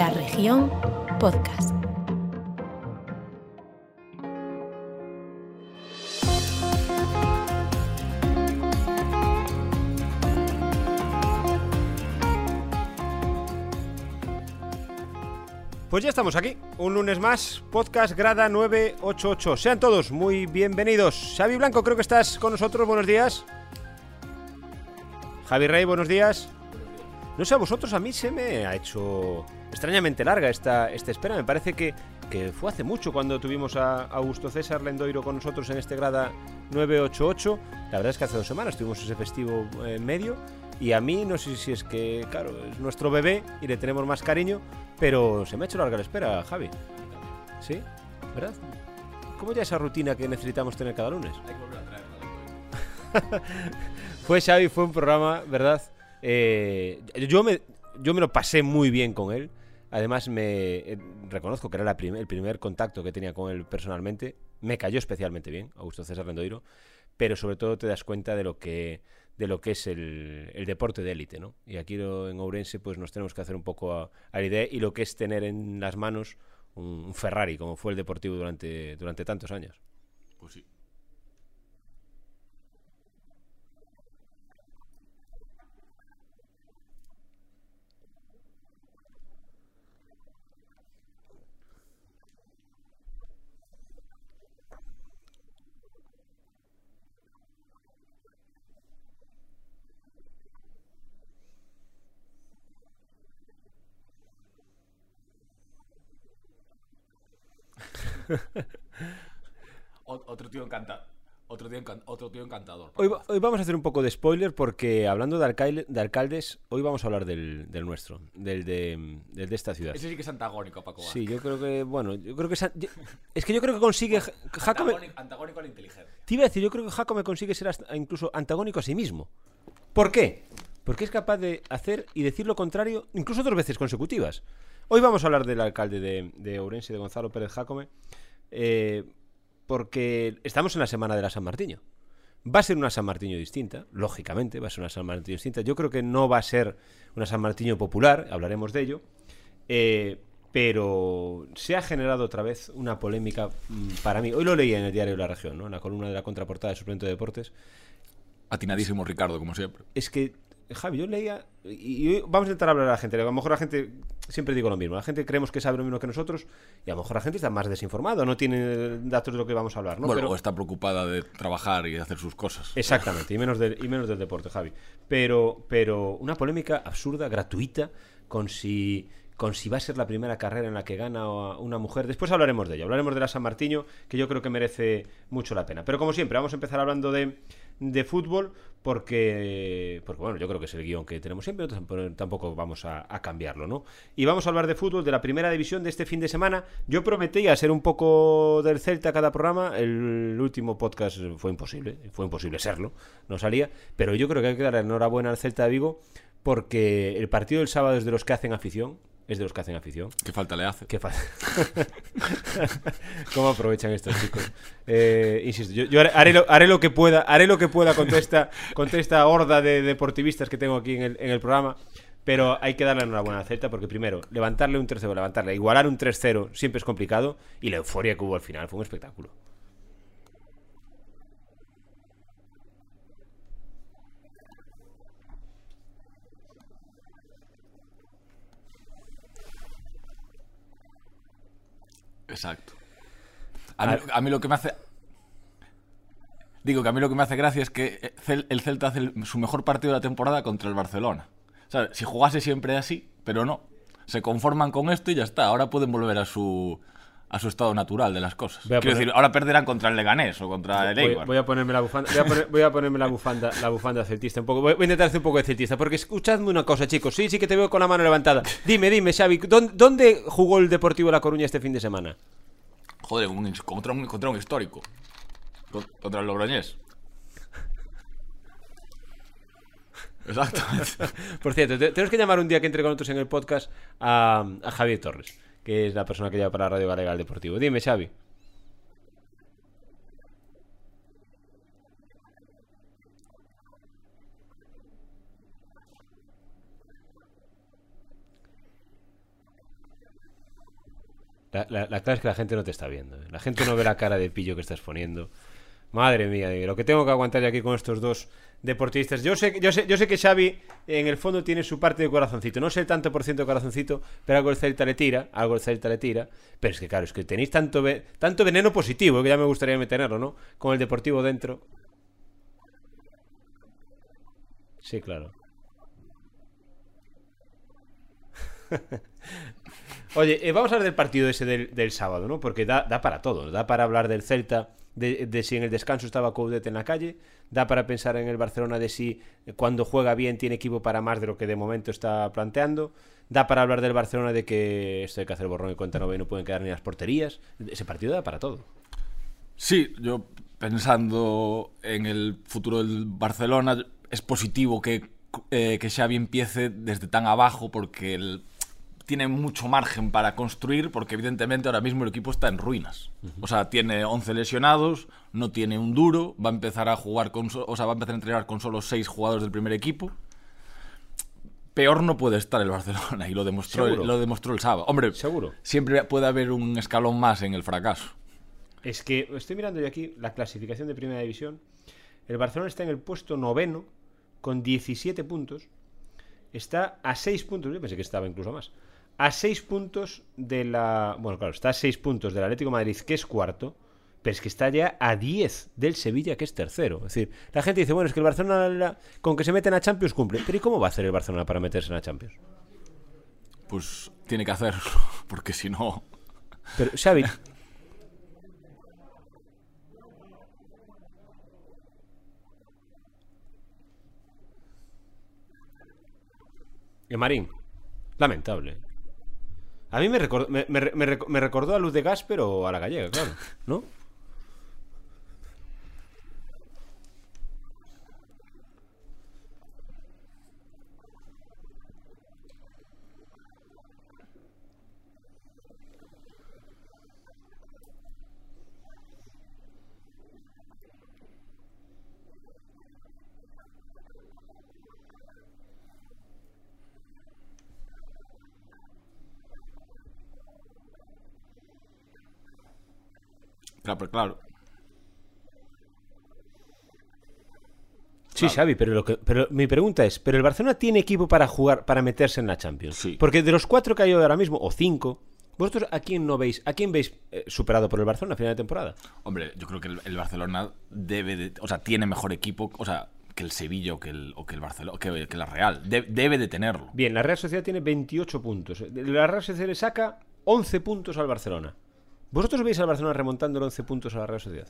La región podcast. Pues ya estamos aquí, un lunes más, podcast Grada 988. Sean todos muy bienvenidos. Xavi Blanco, creo que estás con nosotros, buenos días. Javi Rey, buenos días. No sé, a vosotros, a mí se me ha hecho extrañamente larga esta, esta espera. Me parece que, que fue hace mucho cuando tuvimos a Augusto César Lendoiro con nosotros en este Grada 988. La verdad es que hace dos semanas tuvimos ese festivo eh, en medio. Y a mí, no sé si es que, claro, es nuestro bebé y le tenemos más cariño, pero se me ha hecho larga la espera, Javi. ¿Sí? ¿Verdad? ¿Cómo ya esa rutina que necesitamos tener cada lunes? Hay que volver a traerla Fue Xavi, fue un programa, ¿verdad? Eh, yo, me, yo me lo pasé muy bien con él. Además, me eh, reconozco que era la prim- el primer contacto que tenía con él personalmente. Me cayó especialmente bien, Augusto César Rendoiro. Pero sobre todo te das cuenta de lo que, de lo que es el, deporte de élite, ¿no? Y aquí en Ourense pues nos tenemos que hacer un poco a, a la idea y lo que es tener en las manos un, un Ferrari, como fue el Deportivo durante, durante tantos años. Pues sí. Otro tío encantador. Otro tío, encan- otro tío encantador. Hoy, va- hoy vamos a hacer un poco de spoiler porque hablando de, alcaide- de alcaldes, hoy vamos a hablar del, del nuestro, del de, del de esta ciudad. Ese sí que es antagónico, Paco Sí, yo creo que, bueno, yo creo que... yo- es que yo creo que consigue... Jacome, Antagónico, antagónico al inteligente. te iba a decir, yo creo que Jacome consigue ser hasta incluso antagónico a sí mismo. ¿Por qué? Porque es capaz de hacer y decir lo contrario incluso dos veces consecutivas. Hoy vamos a hablar del alcalde de, de Ourense, de Gonzalo Pérez Jacome, eh, porque estamos en la semana de la San Martiño. Va a ser una San Martiño distinta, lógicamente, va a ser una San Martiño distinta. Yo creo que no va a ser una San Martiño popular, hablaremos de ello, eh, pero se ha generado otra vez una polémica mm, para mí. Hoy lo leí en el diario La Región, ¿no? en la columna de la contraportada de Suplemento de Deportes. Atinadísimo Ricardo, como siempre. Es que, Javi, yo leía, y, vamos a intentar hablar a la gente. A lo mejor la gente, siempre digo lo mismo, la gente creemos que sabe lo mismo que nosotros, y a lo mejor la gente está más desinformada, no tiene datos de lo que vamos a hablar, ¿no? bueno, Pero- o está preocupada de trabajar y de hacer sus cosas. Exactamente, y menos, del, y menos del deporte, Javi. Pero, pero una polémica absurda, gratuita, con si, con si va a ser la primera carrera en la que gana una mujer. Después hablaremos de ello, hablaremos de la San Martiño, que yo creo que merece mucho la pena. Pero como siempre, vamos a empezar hablando de, de fútbol, porque, porque bueno, yo creo que es el guion que tenemos siempre, tampoco- vamos a, a cambiarlo, ¿no? Y vamos a hablar de fútbol, de la primera división de este fin de semana. Yo prometía ser un poco del Celta cada programa, el último podcast fue imposible, fue imposible serlo, no salía, pero yo creo que hay que darle enhorabuena al Celta de Vigo, porque el partido del sábado es de los que hacen afición, es de los que hacen afición. ¿Qué falta le hace? Qué. ¿Cómo aprovechan estos chicos? Eh, insisto, yo, yo haré, haré lo, haré lo que pueda, haré lo que pueda contra esta, contra esta horda de deportivistas que tengo aquí en el, en el programa. Pero hay que darle enhorabuena al Celta porque primero, levantarle un 3-0, levantarle, igualar un 3-0 siempre es complicado y la euforia que hubo al final fue un espectáculo. Exacto. A mí, Ah. a mí lo que me hace. Digo que a mí lo que me hace gracia es que eh, el Celta hace el- su mejor partido de la temporada contra el Barcelona. O sea, si jugase siempre así, pero no. Se conforman con esto y ya está. Ahora pueden volver a su a su estado natural de las cosas. Quiero poner- decir, ahora perderán contra el Leganés o contra el Eibar. voy a ponerme la bufanda, voy a, poner- voy a ponerme la bufanda, la bufanda celtista un poco. Voy, voy a intentar hacer un poco de celtista, porque escuchadme una cosa, chicos. Sí, sí que te veo con la mano levantada. Dime, dime, Xavi, ¿dónde, dónde jugó el Deportivo La Coruña este fin de semana? Joder, un- contra, un, contra un histórico. Con- Contra el Logroñés. Exacto. Por cierto, te- tenemos que llamar un día que entre con nosotros en el podcast a, a Javier Torres, es la persona que lleva para Radio Galega el Deportivo. Dime, Xavi. La clave es que la gente no te está viendo. ¿eh? La gente no ve la cara de pillo que estás poniendo. Madre mía, lo que tengo que aguantar aquí con estos dos deportistas. Yo sé, yo sé, yo sé que Xavi en el fondo tiene su parte de corazoncito. No sé el tanto por ciento de corazoncito, pero algo el Celta le tira, el Celta le tira. Pero es que claro, es que tenéis tanto, tanto veneno positivo que ya me gustaría meterlo, ¿no? Con el Deportivo dentro. Sí, claro. Oye, eh, vamos a hablar del partido ese del, del sábado, ¿no? Porque da, da para todo. Da para hablar del Celta, de, si en el descanso estaba Coudet en la calle. Da para pensar en el Barcelona de si eh, cuando juega bien tiene equipo para más de lo que de momento está planteando. Da para hablar del Barcelona de que esto hay que hacer borrón y cuenta nueva y no pueden quedar ni las porterías. Ese partido da para todo. Sí, yo pensando en el futuro del Barcelona, es positivo que, eh, que Xavi empiece desde tan abajo porque el- tiene mucho margen para construir porque evidentemente ahora mismo el equipo está en ruinas. O sea, tiene 11 lesionados, no tiene un duro, va a empezar a jugar con, o sea, va a empezar a entrenar con solo 6 jugadores del primer equipo. Peor no puede estar el Barcelona y lo demostró, Seguro. lo demostró el sábado. Hombre, Seguro. siempre puede haber un escalón más en el fracaso. Es que estoy mirando yo aquí la clasificación de Primera División. El Barcelona está en el puesto noveno con 17 puntos. Está a 6 puntos, yo pensé que estaba incluso más. A 6 puntos de la... Bueno, claro, está a 6 puntos del Atlético de Madrid, que es cuarto. Pero es que está ya a 10 del Sevilla, que es tercero. Es decir, la gente dice, bueno, es que el Barcelona la- con que se meten a Champions cumple. Pero ¿y cómo va a hacer el Barcelona para meterse en la Champions? Pues tiene que hacerlo, porque si no... Pero, Xavi... El Marín. Lamentable. A mí me, recordó, me, me- me rec- me recordó a Luz de Gas, pero a la gallega, claro. ¿No? Pero claro. Sí, Xavi, pero, lo que, pero mi pregunta es, ¿pero el Barcelona tiene equipo para jugar, para meterse en la Champions? Sí. Porque de los cuatro que hay ahora mismo, o cinco, ¿vosotros a quién no veis, a quién veis eh, superado por el Barcelona a final de temporada? Hombre, yo creo que el, el Barcelona debe de, o sea, tiene mejor equipo, o sea, que el Sevilla o que el, o que el Barcelona, que, que la Real. De- debe de tenerlo. Bien, la Real Sociedad tiene 28 puntos. La Real Sociedad le saca 11 puntos al Barcelona. ¿Vosotros veis al Barcelona remontando 11 puntos a la Real Sociedad?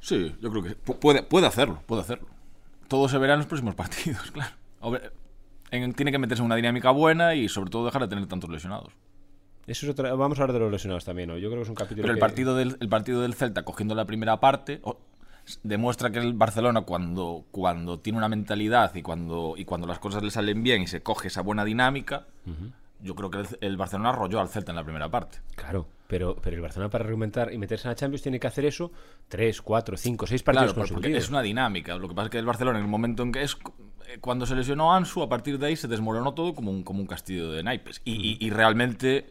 Sí, yo creo que pu- puede, puede hacerlo, puede hacerlo. Todo se verá en los próximos partidos, claro. En- tiene que meterse en una dinámica buena y sobre todo dejar de tener tantos lesionados. Eso es otra... Vamos a hablar de los lesionados también, ¿no? Yo creo que es un capítulo Pero el que- partido del, el partido del Celta cogiendo la primera parte demuestra que el Barcelona cuando, cuando tiene una mentalidad y cuando, y cuando las cosas le salen bien y se coge esa buena dinámica, yo creo que el, el Barcelona arrolló al Celta en la primera parte. Claro, pero, pero el Barcelona para argumentar y meterse en la Champions tiene que hacer eso 3, 4, 5, 6 Claro, partidos porque consecutivos. es una dinámica. Lo que pasa es que el Barcelona, en el momento en que es. eh, Cuando se lesionó Ansu, a partir de ahí se desmoronó todo como un, como un castillo de naipes. Y, y- y realmente.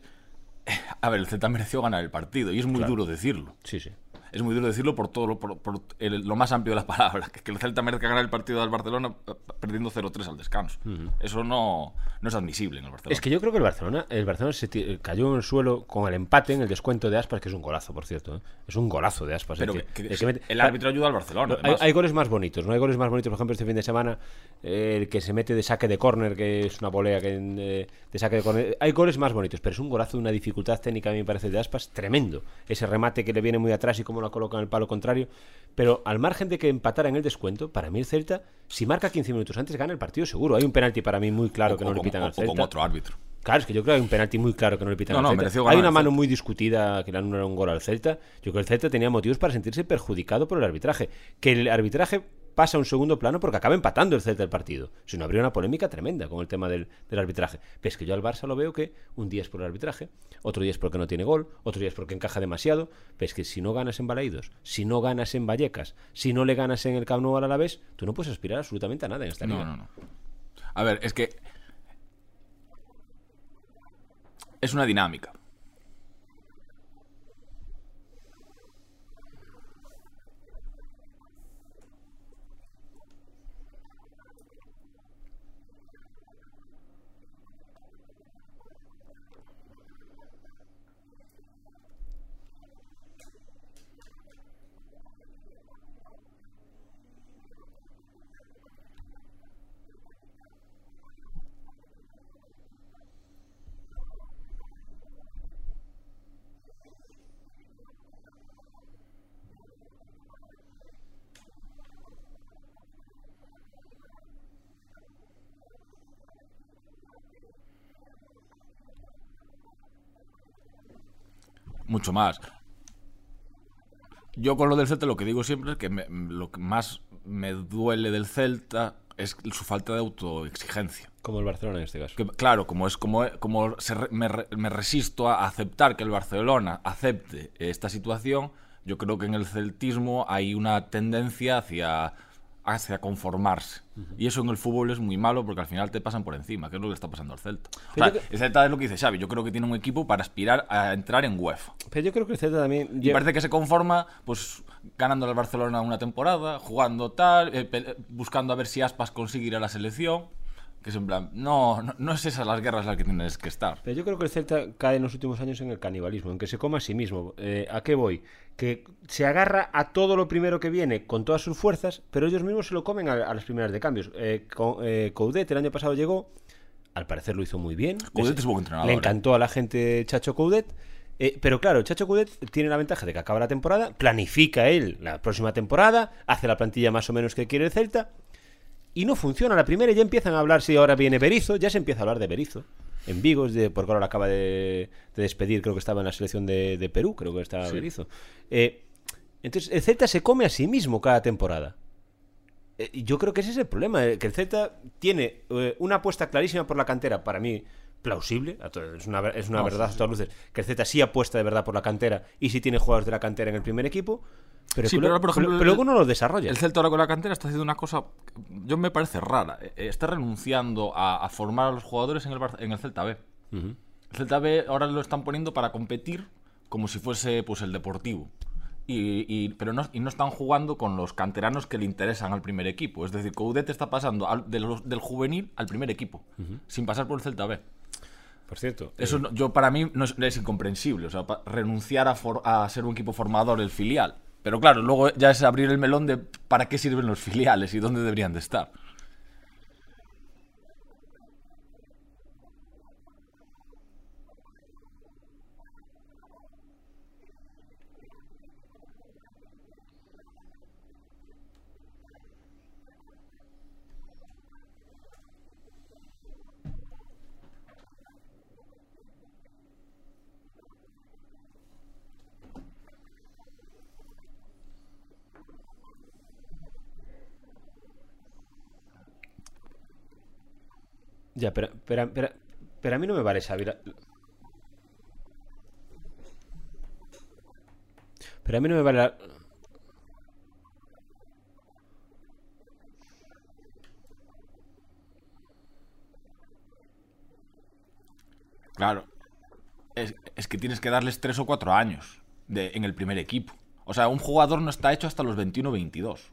A ver, el Celta mereció ganar el partido. Y es muy Claro. duro decirlo. Sí, sí. Es muy duro decirlo por todo lo, por, por el- lo más amplio de las palabras. Que, que el Celta merezca ganar el partido del Barcelona eh, perdiendo 0-3 al descanso. Eso no, no es admisible en el Barcelona. Es que yo creo que el Barcelona, el Barcelona se ti- cayó en el suelo con el empate en el descuento de Aspas, que es un golazo, por cierto. ¿eh? Es un golazo de Aspas. Pero el que- que- que el que mete- el árbitro ayuda al Barcelona. Hay, goles más bonitos, ¿no? Hay goles más bonitos, por ejemplo, este fin de semana, eh, el que se mete de saque de córner, que es una volea que, eh, de saque de córner. Hay goles más bonitos, pero es un golazo de una dificultad técnica, a mí me parece, de Aspas, tremendo. Ese remate que le viene muy atrás y cómo lo coloca en el palo contrario. Pero al margen de que empatara en el descuento, para mí el Celta, si marca 15 minutos antes, gana el partido seguro. Hay un penalti para mí muy claro O- que no le pitan o- al o Celta. otro árbitro. Claro, es que yo creo que hay un penalti muy claro que no le pitan No, al Celta. Hay una mano muy discutida que le anulan un gol al Celta. Yo creo que el Celta tenía motivos para sentirse perjudicado por el arbitraje. Que el arbitraje pasa a un segundo plano porque acaba empatando el Celta el partido. Si no habría una polémica tremenda con el tema del, del arbitraje. Pero es que yo al Barça lo veo que un día es por el arbitraje, otro día es porque no tiene gol, otro día es porque encaja demasiado. Pero es que si no ganas en Balaídos, si no ganas en Vallecas, si no le ganas en el Camp Nou al Alavés, tú no puedes aspirar absolutamente a nada en esta liga. No, no, no. A ver, es que. Es una dinámica. Mucho más. Yo con lo del Celta lo que digo siempre es que me- lo que más me duele del Celta es su falta de autoexigencia. Como el Barcelona en este caso. Que, claro, como es como, como se me, me resisto a aceptar que el Barcelona acepte esta situación, yo creo que en el celtismo hay una tendencia hacia, hacia conformarse. Y eso en el fútbol es muy malo porque al final te pasan por encima, que es lo que está pasando al Celta. O sea, el Celta es lo que dice Xavi, yo creo que tiene un equipo para aspirar a entrar en UEFA. Pero yo creo que el Celta también. Y parece que se conforma, pues, ganando al Barcelona una temporada, jugando tal, eh, buscando a ver si Aspas consigue ir a la selección. Que es en plan, no, no, no es esas las guerras las que tienes que estar. Pero yo creo que el Celta cae en los últimos años en el canibalismo, en que se coma a sí mismo. Eh, ¿A qué voy? Que se agarra a todo lo primero que viene con todas sus fuerzas, pero ellos mismos se lo comen a, a las primeras de cambios. Eh, eh, Coudet el año pasado llegó, al parecer lo hizo muy bien. Coudet es buen entrenador, Le eh. encantó a la gente Chacho Coudet. Eh, pero claro, Chacho Coudet tiene la ventaja de que acaba la temporada, planifica él la próxima temporada, hace la plantilla más o menos que quiere el Celta, y no funciona la primera y ya empiezan a hablar si ahora viene Berizo, ya se empieza a hablar de Berizo. En Vigo, de, porque ahora acaba de, de despedir, creo que estaba en la selección de, de Perú, creo que estaba Berizzo. Eh, entonces, el Celta se come a sí mismo cada temporada. Eh, yo creo que ese es el problema, eh, que el Celta tiene eh, una apuesta clarísima por la cantera, para mí plausible, es una, es una No, verdad sí, a todas luces, que el Celta sí apuesta de verdad por la cantera y sí tiene jugadores de la cantera en el primer equipo, pero, Sí, que pero lo- ahora, por ejemplo, pero- pero luego no lo desarrolla. El Celta ahora con la cantera está haciendo una cosa, yo me parece rara. Eh, Está renunciando a, a formar a los jugadores en el, en el Celta B. Ujú. El Celta B ahora lo están poniendo para competir como si fuese pues el Deportivo. Y, y- pero no, y no están jugando con los canteranos que le interesan al primer equipo. Es decir, Coudet está pasando al- de los- del juvenil al primer equipo, sin pasar por el Celta B. Por cierto, Eso no- yo para mí no es, es incomprensible. O sea, renunciar a, for- a ser un equipo formador el filial. Pero claro, luego ya es abrir el melón de para qué sirven los filiales y dónde deberían de estar. Ya, pero, pero, pero, pero a mí no me Xavi. la- Pero a mí no me vale la- Claro. Es, es que tienes que darles tres o cuatro años de, en el primer equipo. O sea, un jugador no está hecho hasta los 21 o 22.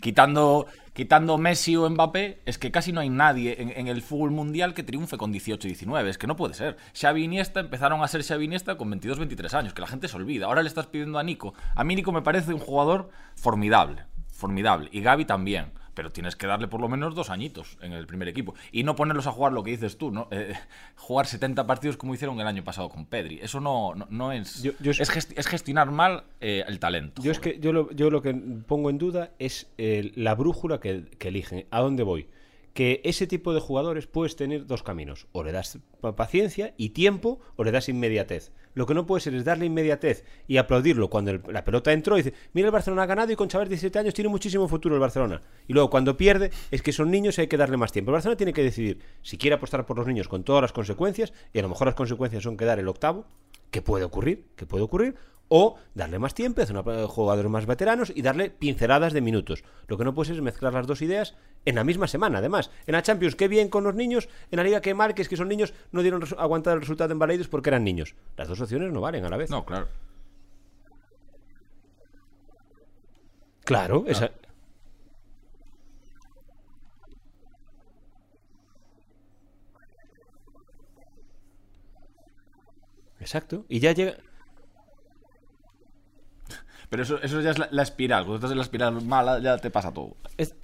Quitando, quitando Messi o Mbappé, es que casi no hay nadie en, el fútbol mundial que triunfe con 18 19. Es que no puede ser. Xavi y Iniesta empezaron a ser Xavi y Iniesta con 22 23 años, que la gente se olvida. Ahora le estás pidiendo a Nico. A mí Nico me parece un jugador formidable. Formidable. Y Gaby también. Pero tienes que darle por lo menos dos añitos en el primer equipo. Y no ponerlos a jugar lo que dices tú, ¿no? Eh, jugar 70 partidos como hicieron el año pasado con Pedri. Eso no, no, no es. Yo- yo- es, gesti- es gestionar mal eh, el talento. Yo es que yo lo, yo lo que pongo en duda es eh, la brújula que, que eligen. ¿A dónde voy? Que ese tipo de jugadores puedes tener dos caminos. O le das pa- paciencia y tiempo, o le das inmediatez. Lo que no puede ser es darle inmediatez y aplaudirlo cuando la pelota entró y dice, mira el Barcelona ha ganado y con de 17 años tiene muchísimo futuro el Barcelona. Y luego cuando pierde es que son niños y hay que darle más tiempo. El Barcelona tiene que decidir si quiere apostar por los niños con todas las consecuencias, y a lo mejor las consecuencias son quedar el octavo, que puede ocurrir, que puede ocurrir, o darle más tiempo, hacer una- jugadores más veteranos y darle pinceladas de minutos. Lo que no puedes es mezclar las dos ideas en la misma semana, además. En la Champions, qué bien con los niños, en la Liga que marques que son niños, no dieron aguantar el resultado en Baleidos porque eran niños. Las dos opciones no valen a la vez. No, claro. Claro, esa... Exacto. Y ya llega... Pero eso, eso ya es la, la espiral. Cuando estás en la espiral mala, ya te pasa todo. es-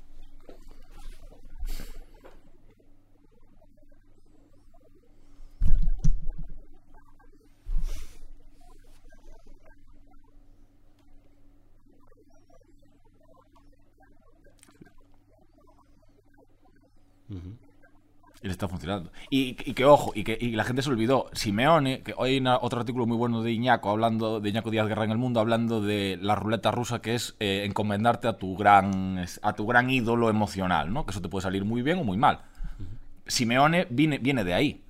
Y le está funcionando. Y, y que, ojo, y que y la gente se olvidó. Simeone, que hoy hay una- otro artículo muy bueno de Iñaco, hablando de Iñaco Díaz Guerra en el Mundo, hablando de la ruleta rusa, que es eh, encomendarte a tu, gran, a tu gran ídolo emocional, ¿no? Que eso te puede salir muy bien o muy mal. Simeone viene, viene de ahí.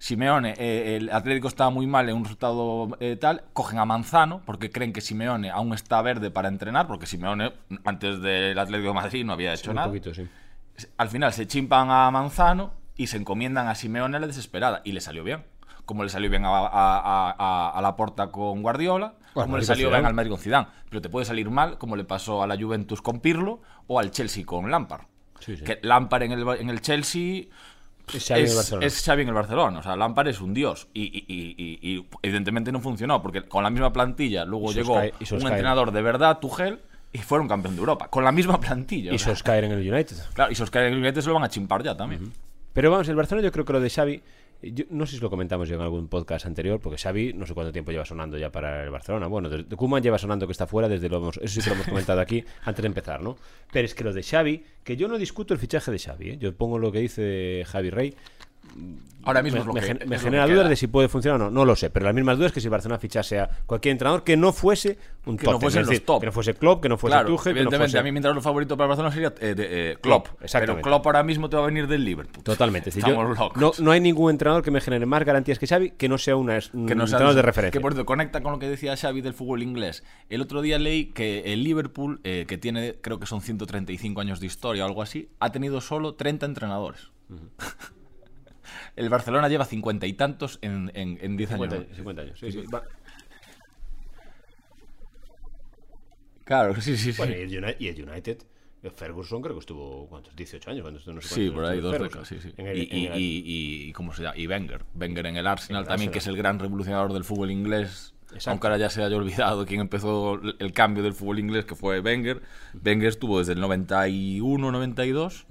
Simeone, eh, el Atlético estaba muy mal en un resultado eh, tal, cogen a Manzano porque creen que Simeone aún está verde para entrenar, porque Simeone antes del Atlético de Madrid no había hecho Un nada poquito, sí. Al final se chimpan a Manzano y se encomiendan a Simeone a la desesperada. Y le salió bien. Como le salió bien a, a, a, a- a la Porta con Guardiola, como le salió bien al Madrid con Zidane. Pero te puede salir mal, como le pasó a la Juventus con Pirlo o al Chelsea con Lampard. Sí, sí. Que Lampard en el, en el Chelsea Es Xavi en el Barcelona. es Xavi en el Barcelona. O sea, Lampard es un dios. Y, y- y- y- y evidentemente no funcionó, porque con la misma plantilla luego llegó un entrenador de verdad, Tuchel, y fueron campeón de Europa. Con la misma plantilla. Y. Solskjaer en el United. Claro, y Solskjaer y el United se lo van a chimpar ya también. Pero vamos, el Barcelona yo creo que lo de Xavi, yo no sé si lo comentamos ya en algún podcast anterior, porque Xavi no sé cuánto tiempo lleva sonando ya para el Barcelona. Bueno, de, de Koeman lleva sonando que está fuera desde lo hemos- eso sí que lo hemos comentado aquí antes de empezar, ¿no? Pero es que lo de Xavi, que yo no discuto el fichaje de Xavi, ¿eh? yo pongo lo que dice Javi Rey, Ahora mismo me, es lo me que, me es lo genera que dudas queda. de si puede funcionar o no, no lo sé, pero las mismas dudas que si el Barcelona fichase a cualquier entrenador que no fuese un Que no Tottenham, fuesen es decir, top. que no fuese Klopp, que no fuese Claro, Tuchel, que no evidentemente, fuese... fuese... a mí mi entrenador favorito para el Barcelona sería eh, de, eh, Klopp. Pero Klopp ahora mismo te va a venir del Liverpool. Totalmente. decir, yo- no, no hay ningún entrenador que me genere más garantías que Xavi que no sea una, un que no entrenador de referencia. Que por cierto, conecta con lo que decía Xavi del fútbol inglés. El otro día leí que el Liverpool, eh, que tiene, creo que son 135 años de historia o algo así, ha tenido solo 30 entrenadores. el Barcelona lleva 50 y tantos en, en, en 10 años. 50, 50 años. sí, sí. Claro, sí, sí, sí. Bueno, y el United, y el United, eh, Ferguson creo que estuvo, ¿cuántos? 18 años. cuando estuvo- no sé Sí, por ahí, dos Ferguson. décadas, sí, sí. El- y, el- y- y- ¿cómo se llama? Y Wenger. Wenger en el Arsenal el también, Arsenal. que es el gran revolucionador del fútbol inglés. Exacto. Aunque ahora ya se haya olvidado quién empezó el cambio del fútbol inglés, que fue Wenger. Wenger estuvo desde el 91-92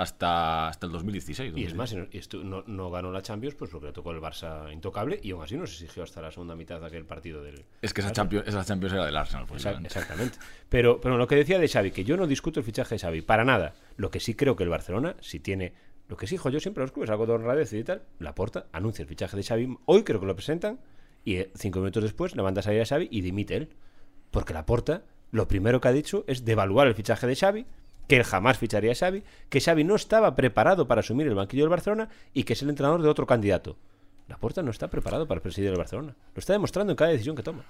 hasta, hasta el 2016. Y es más, no, no, ganó la Champions, pues porque le tocó el Barça intocable y aún así no se exigió hasta la segunda mitad de aquel partido del. Es que esa Champions, esa Champions era del Arsenal. Exa- posiblemente. Exactamente. Pero, pero lo que decía de Xavi, que yo no discuto el fichaje de Xavi, para nada. Lo que sí creo que el Barcelona, si tiene. Lo que exijo yo siempre a los clubes, algo de honradez y tal, la porta, anuncia el fichaje de Xavi. Hoy creo que lo presentan y eh, cinco minutos después le manda a salir a Xavi y dimite él. Porque la porta, lo primero que ha dicho es devaluar el fichaje de Xavi, que él jamás ficharía a Xavi, que Xavi no estaba preparado para asumir el banquillo del Barcelona y que es el entrenador de otro candidato. La porta no está preparado para presidir el Barcelona. Lo está demostrando en cada decisión que toma.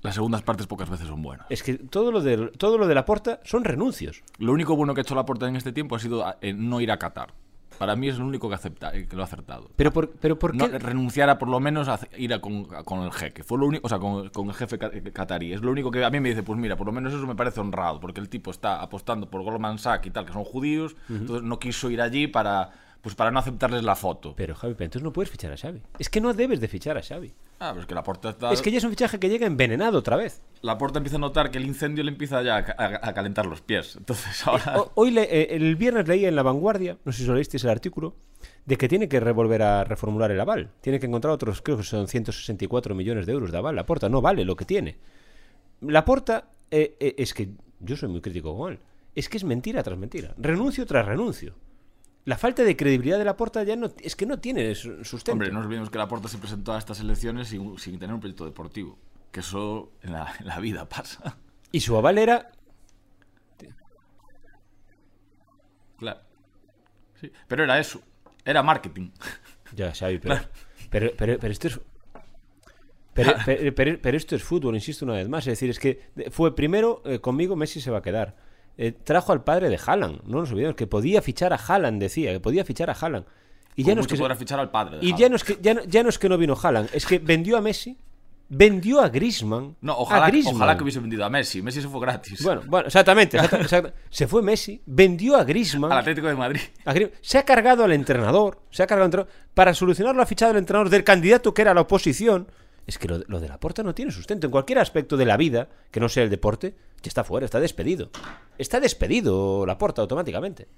Las segundas partes pocas veces son buenas. Es que todo lo de, todo lo de la porta son renuncios. Lo único bueno que ha hecho la Porta en este tiempo ha sido eh, no ir a Qatar. Para mí es lo único que, acepta, eh, que lo ha acertado. Pero por, pero por No, qué. renunciar a por lo menos a ir a con, a- con el jeque. Fue lo único, o sea, con, con el jefe ca- catarí. Es lo único que a mí me dice, pues mira, por lo menos eso me parece honrado, porque el tipo está apostando por Goldman Sachs y tal, que son judíos, entonces no quiso ir allí para, pues para no aceptarles la foto. Pero Javi, pero entonces no puedes fichar a Xavi. Es que no debes de fichar a Xavi. Ah, pero es que la Porta está... Es que ya es un fichaje que llega envenenado otra vez. La Porta empieza a notar que el incendio le empieza ya a, ca- a- a calentar los pies. Entonces ahora... O- hoy le- eh, el viernes leía en La Vanguardia, no sé si lo leísteis el artículo, de que tiene que revolver a reformular el aval. Tiene que encontrar otros, creo que son 164 millones de euros de aval. La porta no vale lo que tiene. La porta es que yo soy muy crítico con él. Es que es mentira tras mentira. Renuncio tras renuncio. La falta de credibilidad de la porta ya no es que no tiene su- sustento. Hombre, no olvidemos que la Porta se presentó a estas elecciones sin, sin tener un proyecto deportivo. Que eso en la, en la vida pasa. Y su aval era Claro. Sí, pero era eso. Era marketing. Ya, Xavi, pero, pero, pero, pero esto es. Pero, pero- pero- pero esto es fútbol, insisto una vez más. Es decir, es que fue primero eh, conmigo Messi se va a quedar. Eh, trajo al padre de Haaland, no nos olvidemos, que podía fichar a Haaland, decía, que podía fichar a Haaland. Y ya no, es que, podrá fichar al padre. de y ya no es que ya no, ya no es que no vino Haaland, es que vendió a Messi, vendió a Griezmann. No, a ojalá, Griezmann. ojalá que hubiese vendido a Messi. Messi se fue gratis. Bueno, bueno, exactamente, exacta- exacta- Se fue Messi, vendió a Griezmann. Al Atlético de Madrid. A Se ha cargado al entrenador, se ha cargado al entrenador. Para solucionarlo ha fichado el entrenador del candidato que era la oposición. Es que lo, lo de la porta no tiene sustento. En cualquier aspecto de la vida, que no sea el deporte, ya está fuera, está despedido. Está despedido la porta automáticamente.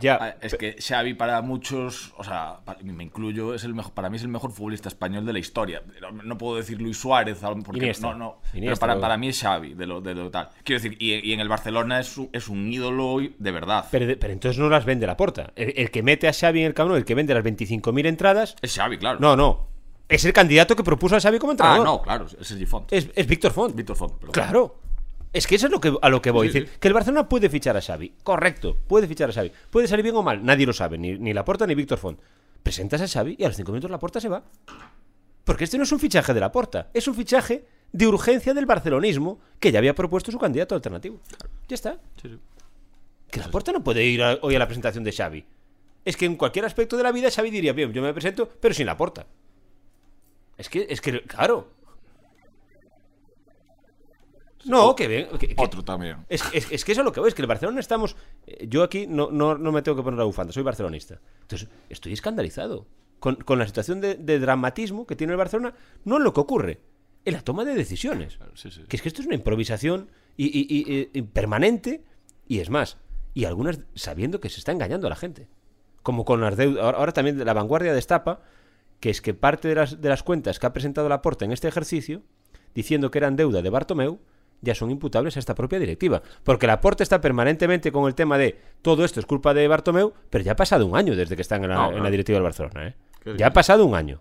Ya, Ah, Es que Xavi para muchos, o sea, para- me incluyo, es el mejor, para mí es el mejor futbolista español de la historia. No, no puedo decir Luis Suárez, porque Iniesta. no, no. Iniesta, pero para, para mí es Xavi, de lo, de lo tal. Quiero decir, y, y en el Barcelona es un, es un ídolo de verdad. Pero, entonces no las vende la porta. El, el que mete a Xavi en el Camp Nou, el que vende las 25.000 entradas. es Xavi, claro. No, no. Es el candidato que propuso a Xavi como ah, entrenador. no, claro, es Sergi Font. Es, es Víctor Font. Víctor Font, perdón. Claro. Es que eso es lo que, a lo que voy. Sí, Es decir, que el Barcelona puede fichar a Xavi. Correcto, puede fichar a Xavi. Puede salir bien o mal, nadie lo sabe, ni, ni Laporta ni Víctor Font. Presentas a Xavi y a los 5 minutos Laporta se va. Porque este no es un fichaje de Laporta, es un fichaje de urgencia del barcelonismo que ya había propuesto su candidato alternativo. Ya está. Sí, sí. Que Laporta no puede ir a- hoy a la presentación de Xavi. Es que en cualquier aspecto de la vida Xavi diría, bien, yo me presento, pero sin Laporta. Es que, es que, claro. No, que bien. que- que- Otro también. es, es- es que eso es lo que voy, es que el Barcelona estamos. eh, Yo aquí no, no, no me tengo que poner la bufanda, soy barcelonista. Entonces, estoy escandalizado con, con la situación de, de dramatismo que tiene el Barcelona, no en lo que ocurre, en la toma de decisiones. Sí, sí. Que es que esto es una improvisación y, y- permanente, y es más, y algunas sabiendo que se está engañando a la gente. Como con las deudas. Ahora, ahora también la vanguardia destapa que es que parte de las, de las cuentas que ha presentado la Porta en este ejercicio, diciendo que eran deuda de Bartomeu, ya son imputables a esta propia directiva. Porque la Porta está permanentemente con el tema de todo esto es culpa de Bartomeu, pero ya ha pasado un año desde que están en la, No, en la claro. directiva del Barcelona. ¿eh? ¿Qué Ya ha pasado un año.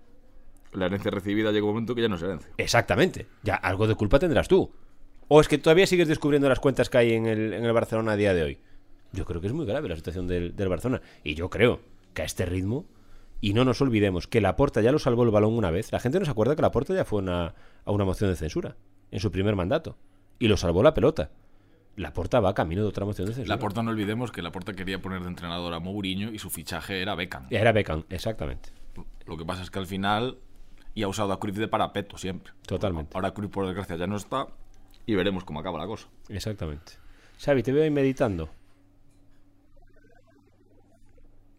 La herencia recibida llega un momento que ya no es herencia. Exactamente. Ya algo de culpa tendrás tú. O es que todavía sigues descubriendo las cuentas que hay en el, en el Barcelona a día de hoy. Yo creo que es muy grave la situación del, del Barcelona. Y yo creo que a este ritmo, y no nos olvidemos que Laporta ya lo salvó el balón una vez. La gente no se acuerda que Laporta ya fue una- a una moción de censura en su primer mandato. Y lo salvó la pelota. Laporta va camino de otra moción de censura. La Porta no olvidemos que la Porta quería poner de entrenador a Mourinho y su fichaje era Beckham. Era Beckham, exactamente. Lo que pasa es que al final y ha usado a Cruyff de parapeto siempre. Totalmente. Ahora Cruyff por desgracia ya no está y veremos cómo acaba la cosa. Exactamente. Xavi, te veo ahí meditando.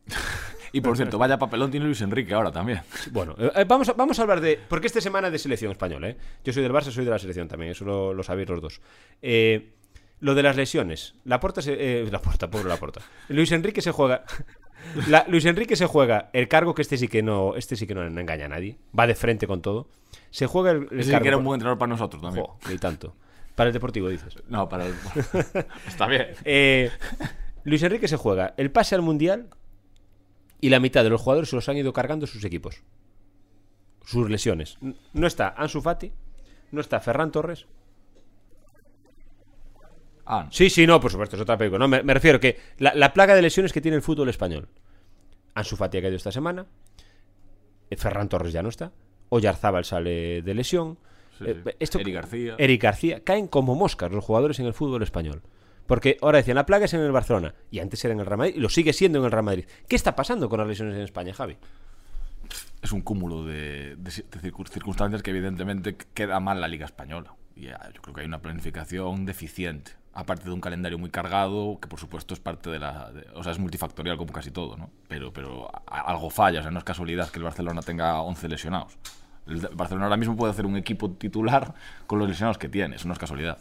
Y por cierto, vaya papelón tiene Luis Enrique ahora también. Bueno, eh, eh, vamos, a, vamos a hablar de. Porque esta semana es de selección española, ¿eh? Yo soy del Barça, soy de la selección también, eso lo, lo sabéis los dos. Eh, lo de las lesiones. La porta se. eh, la porta, pobre la porta. Luis Enrique se juega. La- Luis Enrique se juega el cargo que este sí que no. Este sí que no engaña a nadie. Va de frente con todo. Se juega el, el Ese sí cargo. que era un buen entrenador para nosotros también. Jo, ni tanto. Para el deportivo, dices. No, para el... Está bien. Eh, Luis Enrique se juega el pase al mundial y la mitad de los jugadores se los han ido cargando sus equipos. Sus lesiones. No está Ansu Fati, no está Ferran Torres. Ah, no. Sí, sí, no, por supuesto, es otra película. No, me, me refiero que la, la plaga de lesiones que tiene el fútbol español. Ansu Fati ha caído esta semana. eh, Ferran Torres ya no está. Oyarzábal sale de lesión. Sí, Eh, sí. esto- Eric García. Eric García. Caen como moscas los jugadores en el fútbol español. Porque ahora decían, la plaga es en el Barcelona. Y antes era en el Real Madrid. Y lo sigue siendo en el Real Madrid. ¿Qué está pasando con las lesiones en España, Javi? Es un cúmulo de, de ci- de circun- circunstancias que evidentemente queda mal la Liga Española. Y ah, yo creo que hay una planificación deficiente. Aparte de un calendario muy cargado, que por supuesto es parte de la... o sea, es multifactorial como casi todo, ¿no? Pero, pero algo falla, o sea, no es casualidad que el Barcelona tenga 11 lesionados. El Barcelona ahora mismo puede hacer un equipo titular con los lesionados que tiene, eso no es casualidad.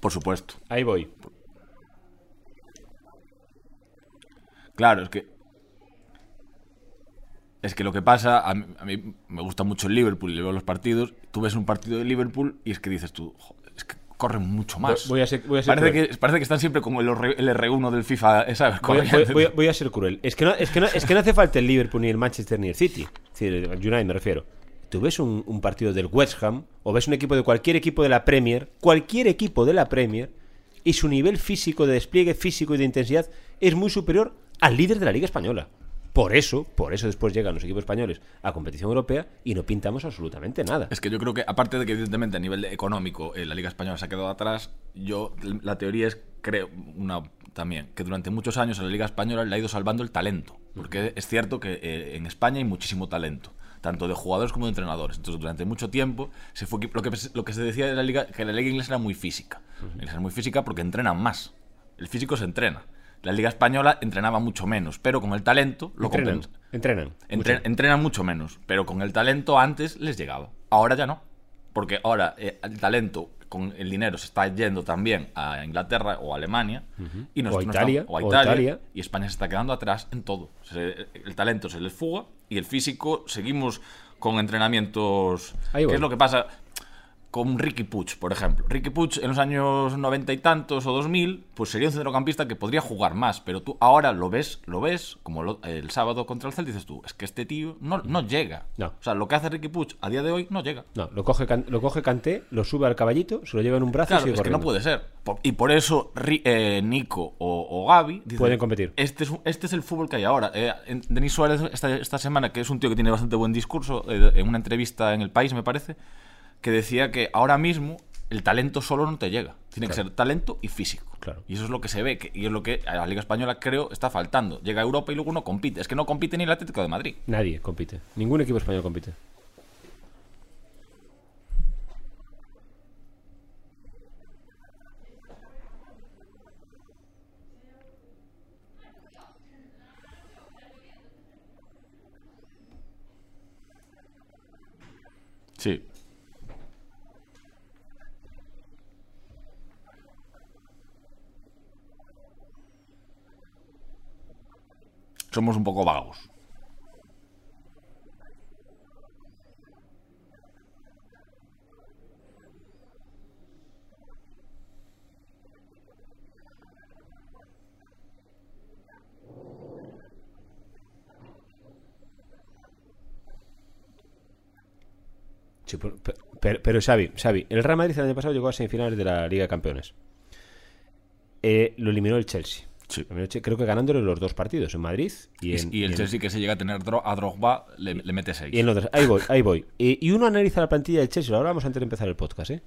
Por supuesto. Ahí voy. Claro, es que. Es que lo que pasa, a mí, a mí me gusta mucho el Liverpool y le veo los partidos. Tú ves un partido de Liverpool y es que dices tú, "Jo, es que corren mucho más. Voy a ser- voy a ser parece, cruel. que, parece que están siempre como el, R- el R1 del FIFA, ¿sabes? Voy, voy- voy a- ser cruel. Es que, no, es, que no, es que no hace falta el Liverpool ni el Manchester ni el City. Decir, el United me refiero. Tú ves un, partido del West Ham o ves un equipo de cualquier equipo de la Premier, cualquier equipo de la Premier, y su nivel físico, de despliegue físico y de intensidad es muy superior al líder de la Liga Española. Por eso, por eso después llegan los equipos españoles a competición europea y no pintamos absolutamente nada. Es que yo creo que, aparte de que evidentemente a nivel económico eh, la Liga Española se ha quedado atrás, yo la teoría es, creo, una también, que durante muchos años a la Liga Española le ha ido salvando el talento. Porque es cierto que eh, en España hay muchísimo talento, tanto de jugadores como de entrenadores. Entonces, durante mucho tiempo se fue lo que, lo que se decía de la Liga, que la Liga inglesa era muy física. La inglesa era muy física porque entrenan más. El físico se entrena. La Liga Española entrenaba mucho menos, pero con el talento lo entrenan, compensa. entrenan. Entre- mucho. entrenan mucho menos, pero con el talento antes les llegaba. Ahora ya no. Porque ahora eh, el talento con el dinero se está yendo también a Inglaterra o a Alemania y O a nosotros no Italia, o a o a Italia, Italia. y España se está quedando atrás en todo. Se- el talento se les fuga y el físico seguimos con entrenamientos. Ahí ¿Qué voy. es lo que pasa? Con Ricky Puig, por ejemplo. Ricky Puig en los años 90 y tantos o 2000, pues sería un centrocampista que podría jugar más, pero tú ahora lo ves, lo ves, como lo- el sábado contra el Celta, dices tú, es que este tío no, no llega. No. O sea, lo que hace Ricky Puig a día de hoy no llega. No, lo coge, lo coge Kanté, lo sube al caballito, se lo lleva en un brazo Claro, y sigue es que no puede ser. Por- y por eso eh, Nico o, o Gaby dicen, Pueden competir. Este es, este es el fútbol que hay ahora. Eh, en- Denis Suárez esta, esta semana, que es un tío que tiene bastante buen discurso, eh, en una entrevista en El País, me parece, que decía que ahora mismo el talento solo no te llega. Tiene que ser talento y físico. Claro. Y eso es lo que se ve, que, y es lo que a la Liga Española creo está faltando. Llega a Europa y luego no compite. Es que no compite ni el Atlético de Madrid. Nadie compite. Ningún equipo español compite. Sí. Somos un poco vagos. Sí, pero, pero, pero Xavi, Xavi, el Real Madrid el año pasado llegó a semifinales de la Liga de Campeones. Eh, lo eliminó el Chelsea. Sí. Creo que ganándole los dos partidos, en Madrid y en, y el y en- Chelsea que se llega a tener a Drogba le, le mete 6. y en Londres. Ahí voy, ahí voy. Eh, y uno analiza la plantilla del Chelsea, lo hablábamos antes de empezar el podcast, ¿eh?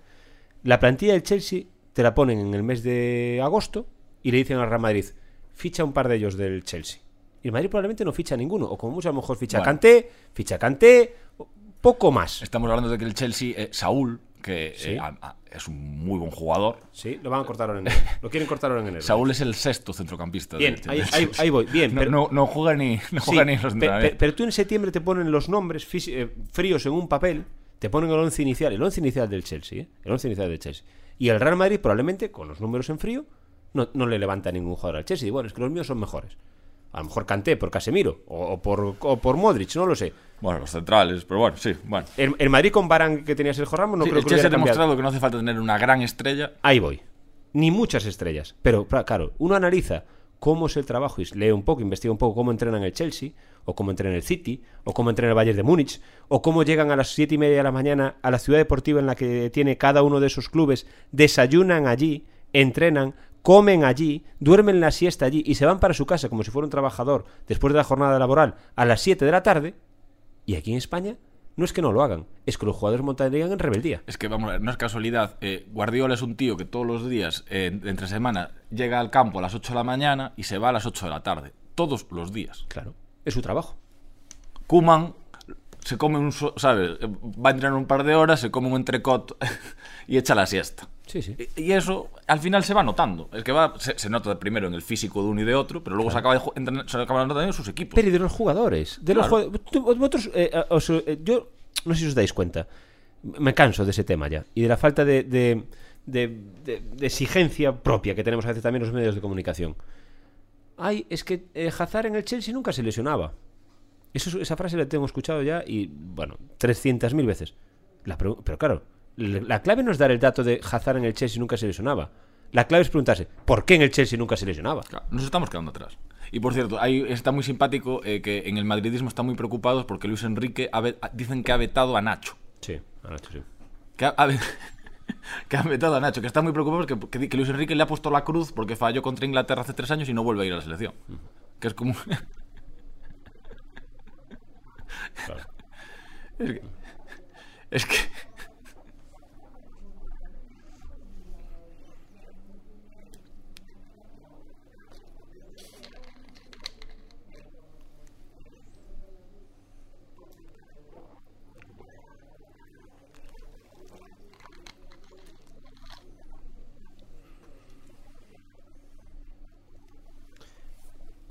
La plantilla del Chelsea te la ponen en el mes de agosto y le dicen al Real Madrid, ficha un par de ellos del Chelsea. Y el Madrid probablemente no ficha ninguno, o como mucho a lo mejor ficha Bueno. Kanté, ficha Kanté, o- poco más. Estamos hablando de que el Chelsea, eh, Saúl, que Sí. eh, a- a- es un muy buen jugador. Sí, lo van a cortar ahora en enero. Lo quieren cortar ahora en enero. Saúl es el sexto centrocampista. Bien, del- ahí, del ahí- voy, bien. No, pero- no, no juega ni, no Sí, juega ni en los pe- pe- entrenamientos. pero tú en septiembre te ponen los nombres eh, fríos en un papel, te ponen el once inicial, el once inicial del Chelsea, ¿eh? el once inicial del Chelsea. Y el Real Madrid probablemente con los números en frío no, no le levanta ningún jugador al Chelsea. Y bueno, es que los míos son mejores. A lo mejor Kanté por Casemiro o, o por, o por Modric, no lo sé. Bueno, los centrales, pero bueno, sí, bueno. El, el Madrid con Barán que tenía Sergio Ramos no Sí, creo el que hubiera ha demostrado que no hace falta tener una gran estrella. Ahí voy. Ni muchas estrellas. Pero, claro, uno analiza cómo es el trabajo y lee un poco, investiga un poco cómo entrenan el Chelsea, o cómo entrena el City, o cómo entrena el Bayern de Múnich, o cómo llegan a las siete y media de la mañana a la ciudad deportiva en la que tiene cada uno de esos clubes, desayunan allí, entrenan, comen allí, duermen la siesta allí y se van para su casa como si fuera un trabajador después de la jornada laboral a las 7 de la tarde. Y aquí en España no es que no lo hagan, es que los jugadores montarían en rebeldía. Es que, vamos a ver, no es casualidad. eh, Guardiola es un tío que todos los días, eh, entre semana, llega al campo a las 8 de la mañana y se va a las 8 de la tarde. Todos los días. Claro, es su trabajo. Kuman se come un, ¿sabes? Va a entrenar un par de horas, se come un entrecot y echa la siesta. Sí, sí. Y- eso al final se va notando. El que va se, se nota primero en el físico de uno y de otro, pero luego se acaba de se acaba notando en sus equipos. Pero y de los jugadores. De los jugadores. vosotros, eh, eh, os, eh, yo no sé si os dais cuenta. Me canso de ese tema ya. Y de la falta de, de- exigencia propia que tenemos a veces también los medios de comunicación. Ay, es que eh, Hazard en el Chelsea nunca se lesionaba. Eso, esa frase la tengo escuchado ya y, bueno, 300.000 veces. La pero claro, la clave no es dar el dato de Hazard en el Chelsea nunca se lesionaba. La clave es preguntarse, ¿por qué en el Chelsea nunca se lesionaba? Claro, Nos estamos quedando atrás. Y por cierto, ahí está muy simpático eh, que en el madridismo están muy preocupados porque Luis Enrique ha dicen que ha vetado a Nacho. Sí, ahora sí. Que ha, ha ve- que ha vetado a Nacho, que está muy preocupado porque que, que Luis Enrique le ha puesto la cruz porque falló contra Inglaterra hace tres años y no vuelve a ir a la selección. Que es como... es que... Es que...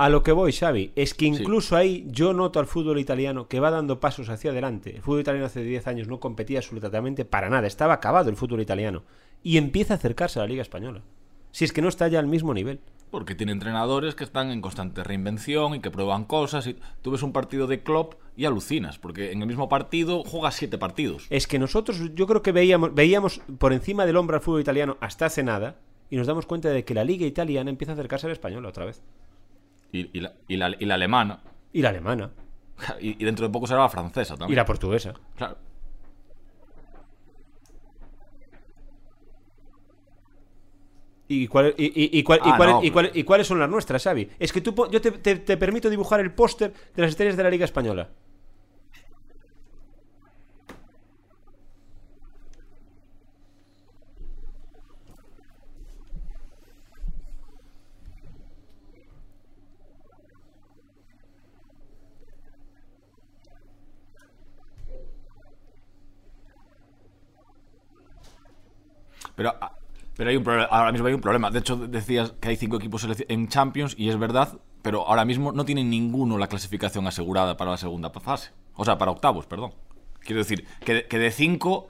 A lo que voy, Xavi, es que incluso ahí yo noto al fútbol italiano que va dando pasos hacia adelante. El fútbol italiano hace 10 años no competía absolutamente para nada, estaba acabado el fútbol italiano. Y empieza a acercarse a la Liga Española. Si es que no está ya al mismo nivel. Porque tiene entrenadores que están en constante reinvención y que prueban cosas. Y tú ves un partido de Klopp y alucinas, porque en el mismo partido juega siete partidos. Es que nosotros, yo creo que veíamos, veíamos por encima del hombro al fútbol italiano hasta hace nada y nos damos cuenta de que la liga italiana empieza a acercarse al español otra vez. Y, y la, y, la, y la alemana. Y la alemana. Y, dentro de poco será la francesa también. Y la portuguesa. Claro. ¿Y, cuál- y- y- y cuál- y Ah, cuál- no, y cuál- pero- y cuáles son las nuestras, Xavi? Es que tú, yo te, te- te permito dibujar el póster de las estrellas de la Liga Española. Pero, ah, pero hay un problema. Ahora mismo hay un problema. De hecho, decías que hay cinco equipos en Champions y es verdad, pero ahora mismo no tienen ninguno la clasificación asegurada para la segunda fase. O sea, para octavos, perdón. Quiero decir, que de, que de cinco,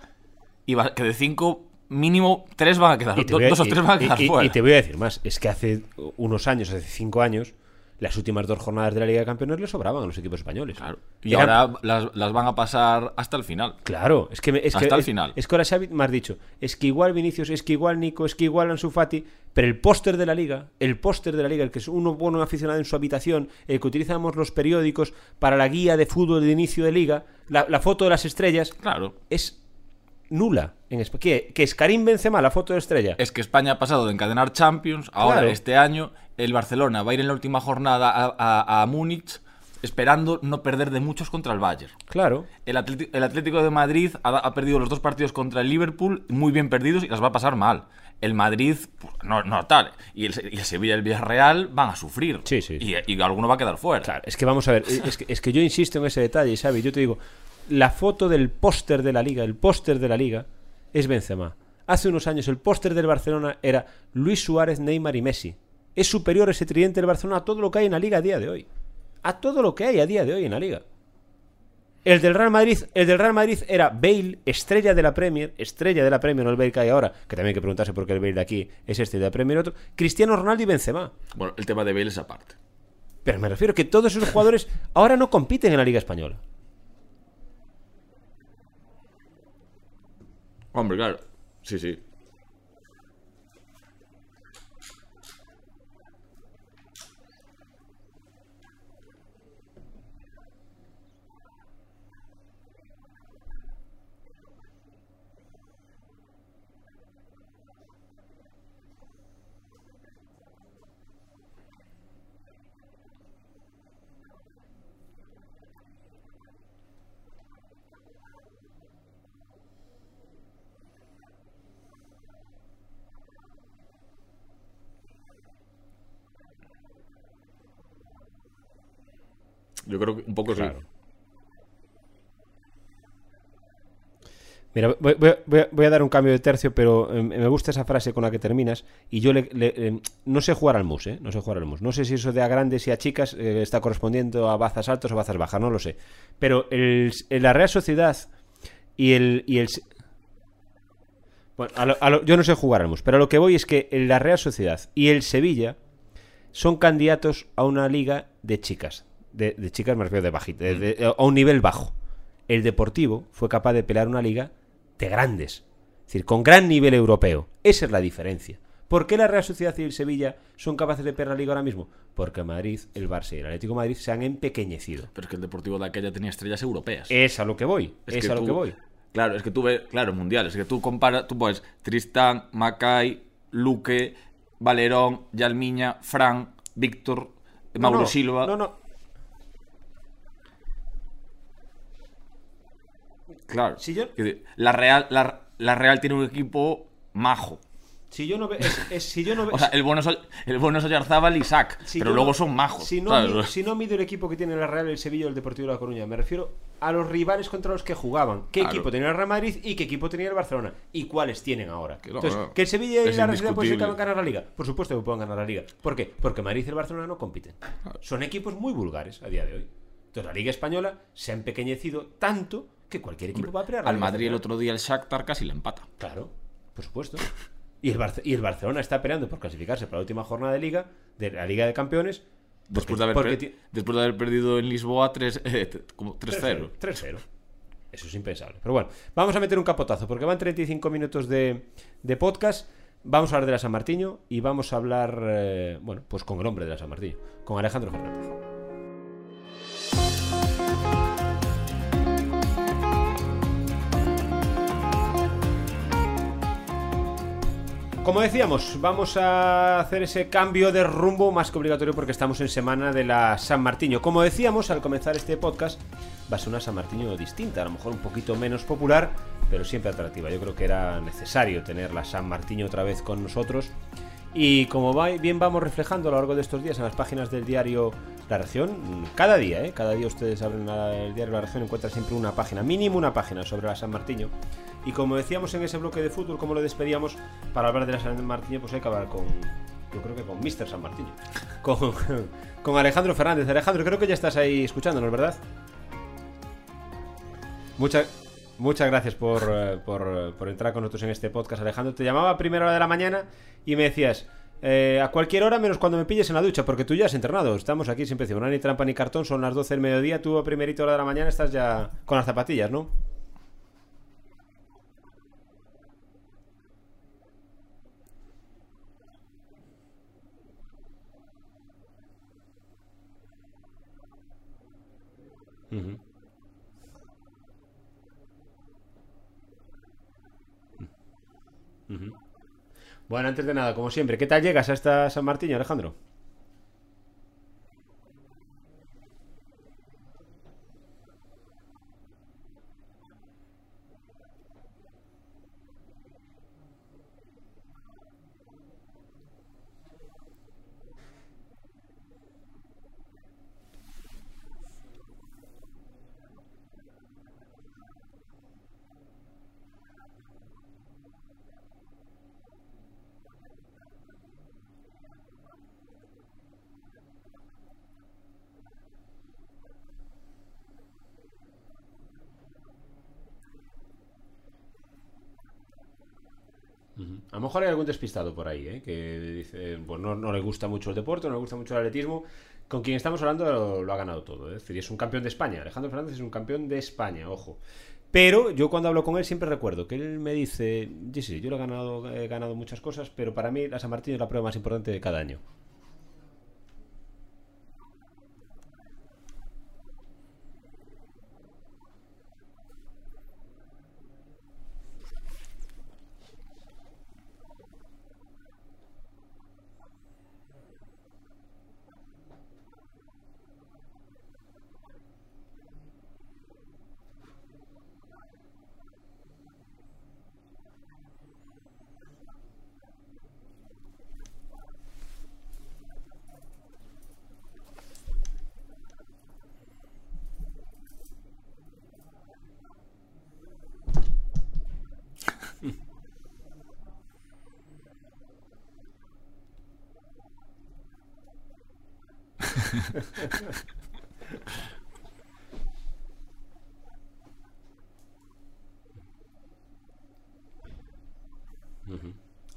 iba- que de cinco mínimo tres van a quedar. A- dos o tres van a quedar y- fuera. y te voy a decir más, es que hace unos años, hace cinco años, las últimas dos jornadas de la Liga de Campeones le sobraban a los equipos españoles. Claro. Y Eran- ahora las, las van a pasar hasta el final. Claro, es que, me- es Hasta que el es- final. Es que ahora Xavi me has dicho, es que igual Vinicius, es que igual Nico, es que igual Ansu Fati, pero el póster de la liga, el póster de la liga, el que es uno bueno aficionado en su habitación, el que utilizamos los periódicos para la guía de fútbol de inicio de liga, la, la foto de las estrellas, Claro. es nula en España. ¿Qué? ¿Que es Karim Benzema la foto de estrella? Es que España ha pasado de encadenar Champions, ahora Claro. este año el Barcelona va a ir en la última jornada a, a- a Múnich esperando no perder de muchos contra el Bayern. Claro. El, Atleti- el Atlético de Madrid ha, ha perdido los dos partidos contra el Liverpool, muy bien perdidos y las va a pasar mal. El Madrid, pues, no, no tal. Y el, y el Sevilla y el Villarreal van a sufrir. Sí, sí. Y, y alguno va a quedar fuera. Claro, es que vamos a ver, es que, es que yo insisto en ese detalle, ¿sabes? Yo te digo, la foto del póster de la liga, el póster de la liga, es Benzema. Hace unos años el póster del Barcelona era Luis Suárez, Neymar y Messi. Es superior ese tridente del Barcelona a todo lo que hay en la liga a día de hoy. A todo lo que hay a día de hoy en la liga. El del Real Madrid, el del Real Madrid era Bale, estrella de la Premier, estrella de la Premier, no el Bale que hay ahora, que también hay que preguntarse por qué el Bale de aquí es este de la Premier otro, Cristiano Ronaldo y Benzema. Bueno, el tema de Bale es aparte. Pero me refiero que todos esos jugadores ahora no compiten en la Liga Española. Hombre, claro. Sí, sí. Yo creo que un poco Claro. sí. Mira, voy, a- dar un cambio de tercio, pero eh, me gusta esa frase con la que terminas. Y yo le- eh, no sé jugar al mus, ¿eh? No sé jugar al mus. No sé si eso de a grandes y a chicas eh, está correspondiendo a bazas altos o bazas bajas, no lo sé. Pero el, la Real Sociedad y el. Y el bueno, a lo- a lo- yo no sé jugar al mus, pero a lo que voy es que la Real Sociedad y el Sevilla son candidatos a una liga de chicas. De, de chicas me refiero de bajita, de- de- a un nivel bajo. El Deportivo fue capaz de pelear una liga de grandes. Es decir, con gran nivel europeo. Esa es la diferencia. ¿Por qué la Real Sociedad y el Sevilla son capaces de pelear la liga ahora mismo? Porque Madrid, el Barça y el Atlético de Madrid se han empequeñecido. Pero es que el Deportivo de aquella tenía estrellas europeas. Es a lo que voy. Es, a lo tú- que voy. Claro, es que tú ves, claro, mundiales, es que tú comparas, tú pones Tristán, Macay, Luque, Valerón, Yalmiña, Fran, Víctor, Mauro No, no, Silva. No, no. Claro. Si yo- La Real, la, la Real tiene un equipo majo. Si yo no ve, es, es- si no ve- O sea, el bueno es, el bueno es Oyarzábal y si pero luego no- son majos. Si no, mido el equipo que tiene la Real, el Sevilla o el Deportivo de La Coruña, me refiero a los rivales contra los que jugaban. ¿Qué Claro. equipo tenía el Real Madrid y qué equipo tenía el Barcelona? ¿Y cuáles tienen ahora? Claro, Entonces, claro. ¿que el Sevilla y Es la Real pueden ganar la Liga? Por supuesto que pueden ganar la Liga. ¿Por qué? Porque Madrid y el Barcelona no compiten. Son equipos muy vulgares a día de hoy. Entonces, la Liga Española se ha empequeñecido tanto que cualquier equipo va a pelear. Al Madrid el otro día el Shakhtar casi le empata. Claro, por supuesto. Y el, Barce- y el Barcelona está peleando por clasificarse para la última jornada de Liga, de la Liga de Campeones. Después de haber, porque después de haber perdido en Lisboa 3, eh, t- como 3-0. 3-0. Eso es impensable. Pero bueno, vamos a meter un capotazo porque van 35 minutos de, de podcast. Vamos a hablar de la San Martiño y vamos a hablar, eh, bueno, pues con el hombre de la San Martiño, con Alejandro Fernández. Como decíamos, vamos a hacer ese cambio de rumbo más que obligatorio porque estamos en semana de la San Martiño. Como decíamos al comenzar este podcast, va a ser una San Martiño distinta, a lo mejor un poquito menos popular, pero siempre atractiva. Yo creo que era necesario tener la San Martiño otra vez con nosotros. Y como va- bien vamos reflejando a lo largo de estos días en las páginas del diario La Región, cada día, ¿eh? cada día ustedes abren el diario La Región y encuentran siempre una página, mínimo una página sobre la San Martiño. Y como decíamos en ese bloque de fútbol, como lo despedíamos, para hablar de la San Martiño, pues hay que hablar con, yo creo que con Mr. San Martiño, con, con Alejandro Fernández. Alejandro, creo que ya estás ahí escuchándonos, ¿verdad? Muchas, muchas gracias por, eh, eh, por entrar con nosotros en este podcast, Alejandro. Te llamaba a primera hora de la mañana y me decías, eh, a cualquier hora menos cuando me pilles en la ducha, porque tú ya has internado. Estamos aquí sin presión, no hay ni trampa ni cartón, son las 12 del mediodía, tú a primerita hora de la mañana estás ya con las zapatillas, ¿no? Bueno, antes de nada, como siempre, ¿qué tal llegas a esta San Martín, Alejandro? A lo mejor hay algún despistado por ahí, ¿eh? que dice, pues no, le gusta mucho el deporte, no le gusta mucho el atletismo. Con quien estamos hablando lo, ha ganado todo. ¿eh? Es decir, es un campeón de España. Alejandro Fernández es un campeón de España, ojo. Pero yo cuando hablo con él siempre recuerdo que él me dice, sí, sí, yo lo he ganado, he ganado muchas cosas, pero para mí la San Martín es la prueba más importante de cada año.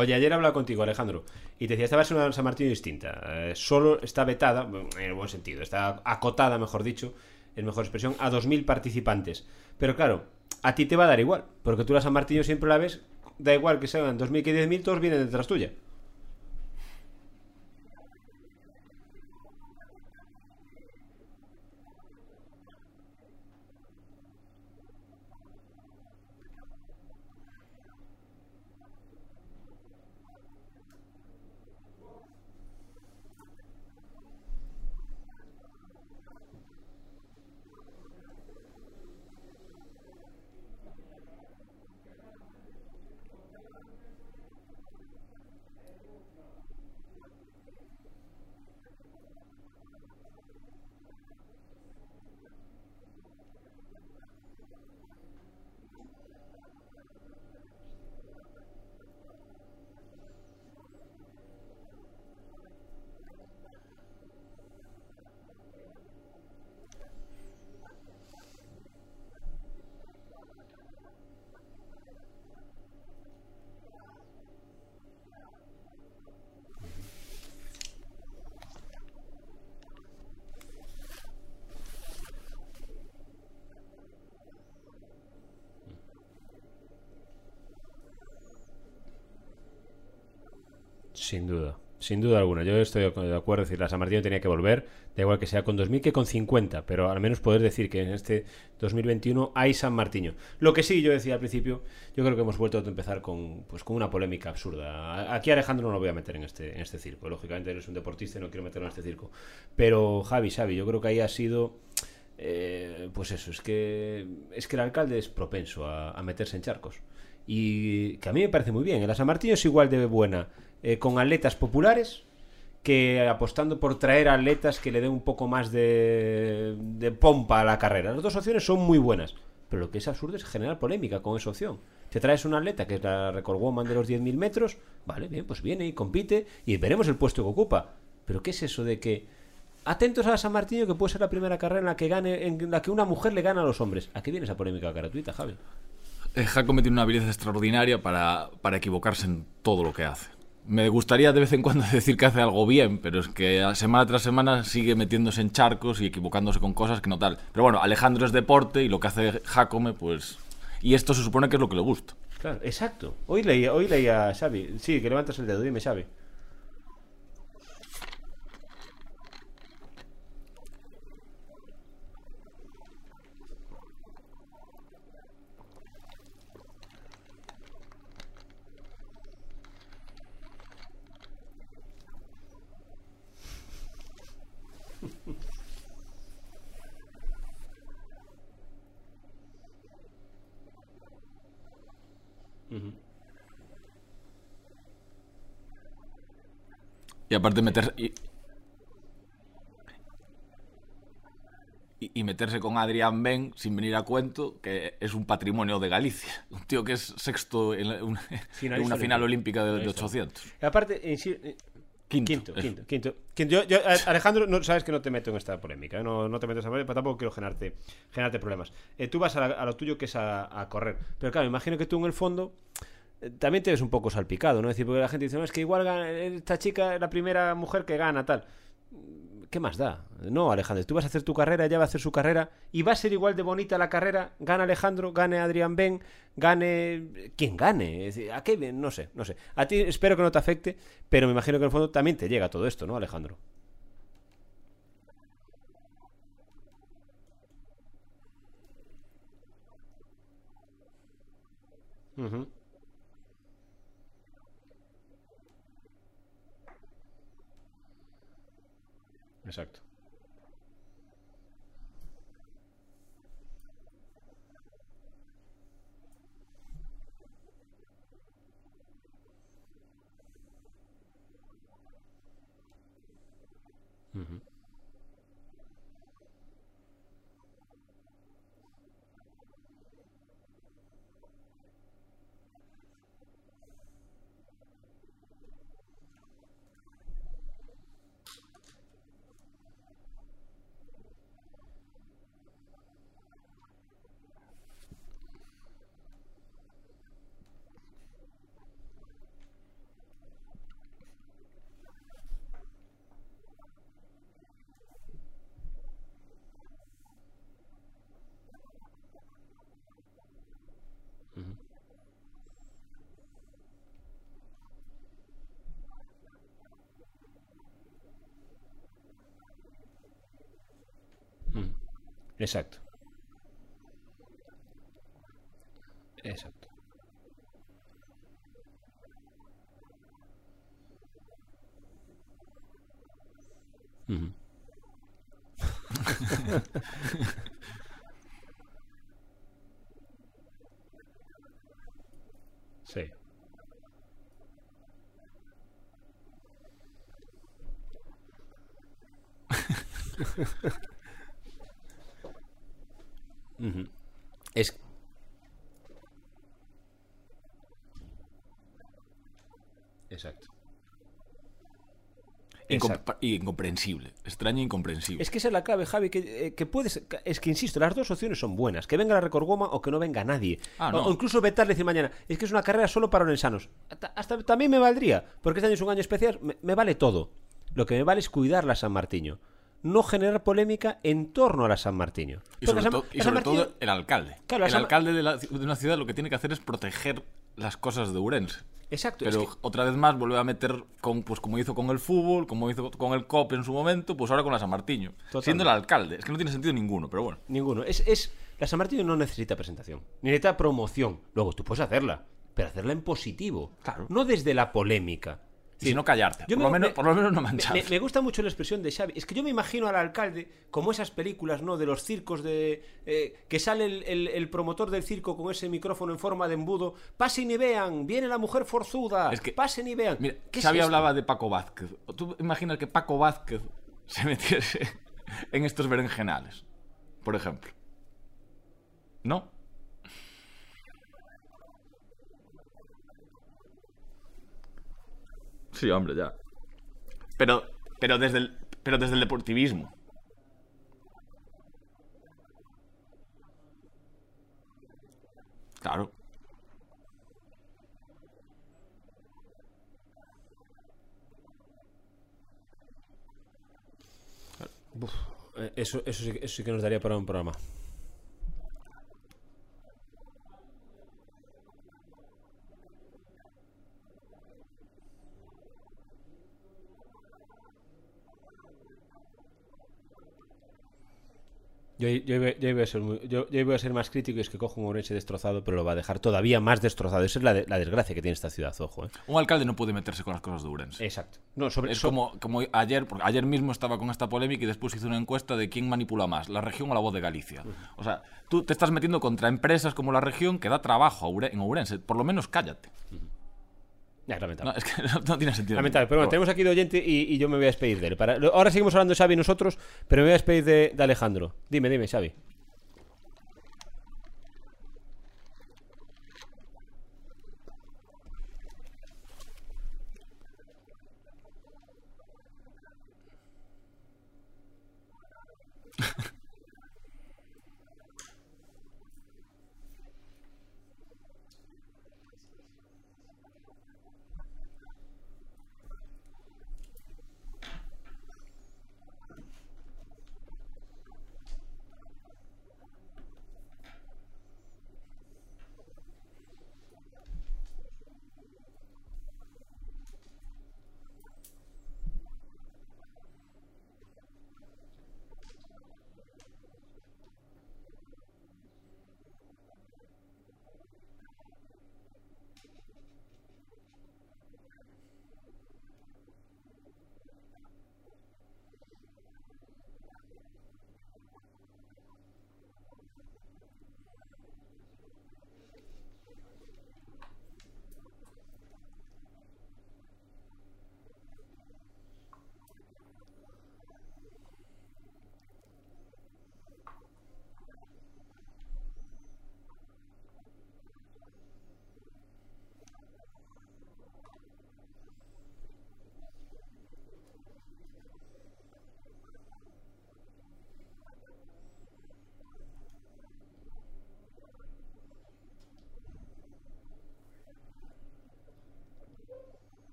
Oye, ayer he hablado contigo, Alejandro, y te decía, esta va a ser una San Martín distinta. Eh, solo está vetada, en el buen sentido, está acotada, mejor dicho, en mejor expresión, a 2.000 participantes. Pero claro, a ti te va a dar igual, porque tú la San Martín siempre la ves, da igual que sean 2.000 que 10.000, todos vienen detrás tuya. Sin duda. Sin duda alguna, yo estoy de acuerdo. Es decir, la San Martín tenía que volver, da igual que sea con 2000 que con 50, pero al menos poder decir que en este 2021 hay San Martín. Lo que sí, yo decía al principio, yo creo que hemos vuelto a empezar con, pues, con una polémica absurda. Aquí Alejandro no lo voy a meter en este, en este circo. Lógicamente eres un deportista y no quiero meterlo en este circo. Pero Javi, Xavi, yo creo que ahí ha sido. eh, pues eso, es que es que el alcalde es propenso a meterse en charcos. Y que a mí me parece muy bien. La San Martín es igual de buena eh, con atletas populares que apostando por traer atletas que le den un poco más de, de pompa a la carrera. Las dos opciones son muy buenas, pero lo que es absurdo es generar polémica con esa opción. Te traes un atleta que es la record woman de los 10.000 metros, vale, bien, pues viene y compite y veremos el puesto que ocupa. Pero ¿qué es eso de que atentos a San Martín que puede ser la primera carrera en la que gane, en la que una mujer le gana a los hombres? ¿A qué viene esa polémica gratuita, Javi? Eh, Jacome tiene una habilidad extraordinaria para, para equivocarse en todo lo que hace. Me gustaría de vez en cuando decir que hace algo bien, pero es que a semana tras semana sigue metiéndose en charcos y equivocándose con cosas que no tal. Pero bueno, Alejandro es deporte y lo que hace Jacome, pues... Y esto se supone que es lo que le gusta. Claro, exacto. Hoy leía, hoy leía Xavi. Sí, que levantas el dedo, dime, Xavi. Y aparte meterse... Y, y- meterse con Adrián Ben sin venir a cuento, que es un patrimonio de Galicia. Un tío que es sexto en, la- una, en Finalista una final olímpica de, de Finalista. 800. Y aparte, insi- eh, Quinto, Quinto, quinto, quinto. Quinto. Yo, yo- a- Alejandro, no, sabes que no te meto en esta polémica, ¿eh? no, no te meto en esta polémica, pero tampoco quiero generarte, generarte problemas. Eh, tú vas a, la- a lo tuyo que es a, a correr, pero claro, imagino que tú en el fondo eh, también te ves un poco salpicado, ¿no? Es decir, porque la gente dice, no, es que igual esta chica es la primera mujer que gana, tal. ¿Qué más da? No, Alejandro, tú vas a hacer tu carrera, ella va a hacer su carrera y va a ser igual de bonita la carrera. Gana Alejandro, gane Adrián Ben, gane quien gane. Es decir, ¿A qué? No sé, no sé. A ti espero que no te afecte, pero me imagino que en el fondo también te llega todo esto, ¿no, Alejandro? Exacto. Ujú. Ujú. Exacto. Exacto. Ujú. Sí. Es Exacto. Incomprensible. Extraño e incomprensible. Es que esa es la clave, Javi, que, eh, que puedes... Es que, insisto, las dos opciones son buenas. Que venga la Record Woman o que no venga nadie. Ah, o, no. o incluso vetarle y decir mañana, es que es una carrera solo para orensanos. Hasta, hasta también me valdría, porque este año es un año especial, me, me vale todo. Lo que me vale es cuidar la San Martiño. No generar polémica en torno a la San Martiño. Y sobre, San- todo, y el alcalde. Claro, el San- alcalde de, la- de una ciudad lo que tiene que hacer es proteger las cosas de Urense. Exacto, Pero es que- otra vez más vuelve a meter, con, pues como hizo con el fútbol, como hizo con el COP en su momento, pues ahora con la San. Totalmente. Siendo el alcalde. Es que no tiene sentido ninguno, pero bueno. Ninguno. Es, es, la San Martín no necesita presentación, ni necesita promoción. Luego, tú puedes hacerla, pero hacerla en positivo. Claro. No desde la polémica. Y si no callarte. Yo Por, me- lo menos, me- por lo menos no mancharte. me- me gusta mucho la expresión de Xavi. Es que yo me imagino al alcalde como esas películas, ¿no? De los circos de... eh, que sale el, el- el promotor del circo con ese micrófono en forma de embudo. Pasen y vean, viene la mujer forzuda. Es que- Pasen y vean. Mira, ¿Qué es Xavi hablaba de Paco Vázquez. ¿Tú imaginas que Paco Vázquez se metiese en estos berenjenales? Por ejemplo. ¿No? Sí, hombre, ya. Pero, pero desde el, pero desde el deportivismo. Claro. Eh, Eso, eso, sí, que- eso sí que nos daría para un programa. Yo, yo, iba- yo iba a ser muy- yo- yo iba a ser más crítico y es que cojo un Orense destrozado, pero lo va a dejar todavía más destrozado. Esa es la, de- la desgracia que tiene esta ciudad, ojo. ¿eh? Un alcalde no puede meterse con las cosas de Ourense. Exacto. No, sobre, Es como, como ayer, porque ayer mismo estaba con esta polémica y después hizo una encuesta de quién manipula más, la región o la voz de Galicia. O sea, tú te estás metiendo contra empresas como la región que da trabajo a en Ourense. Por lo menos cállate. Ya, es lamentable. No, es que no, no tiene sentido. Lamentable, pero bueno, tenemos aquí de oyente y, y yo me voy a despedir de él. Para- ahora seguimos hablando de Xavi nosotros, pero me voy a despedir de, de Alejandro. Dime, dime, Xavi.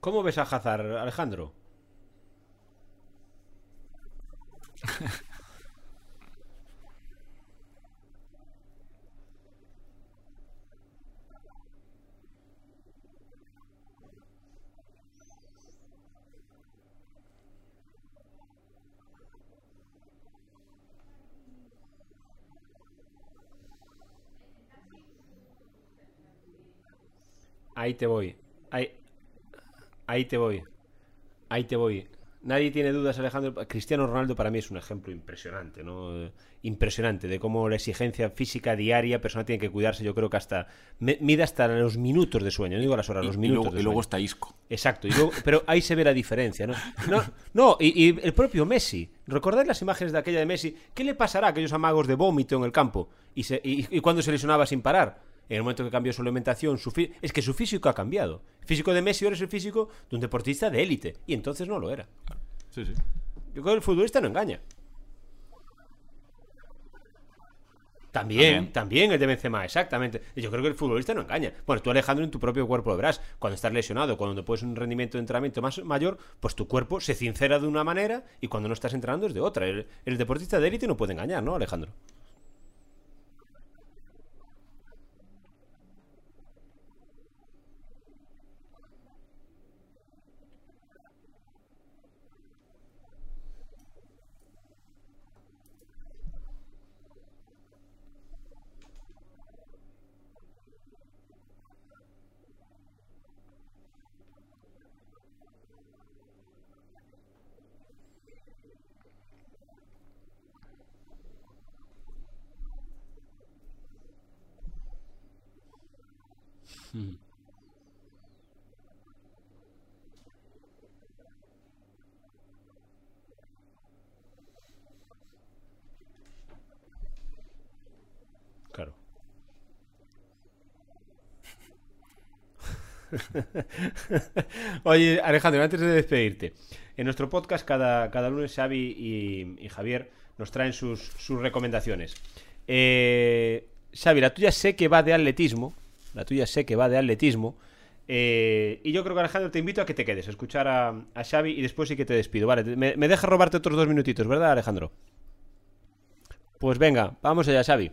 ¿Cómo ves a Hazard, Alejandro? Ahí te voy. Ahí, ahí te voy. Ahí te voy. Nadie tiene dudas, Alejandro. Cristiano Ronaldo para mí es un ejemplo impresionante, ¿no? Impresionante de cómo la exigencia física diaria, persona tiene que cuidarse. Yo creo que hasta mide hasta los minutos de sueño, no digo las horas, los y, minutos luego, de y luego está Isco. Exacto, y luego- pero ahí se ve la diferencia, ¿no? No, no y, y el propio Messi. ¿Recordáis las imágenes de aquella de Messi? ¿Qué le pasará a aquellos amagos de vómito en el campo? Y, se, y, y cuando se lesionaba sin parar. En el momento que cambió su alimentación, su es que su físico ha cambiado. El físico de Messi ahora es el físico de un deportista de élite. Y entonces no lo era. Sí, sí. Yo creo que el futbolista no engaña. También, También. también el de Benzema, exactamente. Yo creo que el futbolista no engaña. Bueno, tú Alejandro en tu propio cuerpo lo verás. Cuando estás lesionado, cuando puedes un rendimiento de entrenamiento más mayor, pues tu cuerpo se sincera de una manera y cuando no estás entrenando es de otra. El, el deportista de élite no puede engañar, ¿no, Alejandro? Claro. Oye, Alejandro, antes de despedirte, en nuestro podcast cada, cada lunes Xavi y, Javier nos traen sus, recomendaciones. Eh, Xavi, la tuya sé que va de atletismo, la tuya sé que va de atletismo, eh, y yo creo que Alejandro te invito a que te quedes, a escuchar a, a Xavi y después sí que te despido. Vale, me, me deja robarte otros dos minutitos, ¿verdad Alejandro? Pues venga, vamos allá Xavi.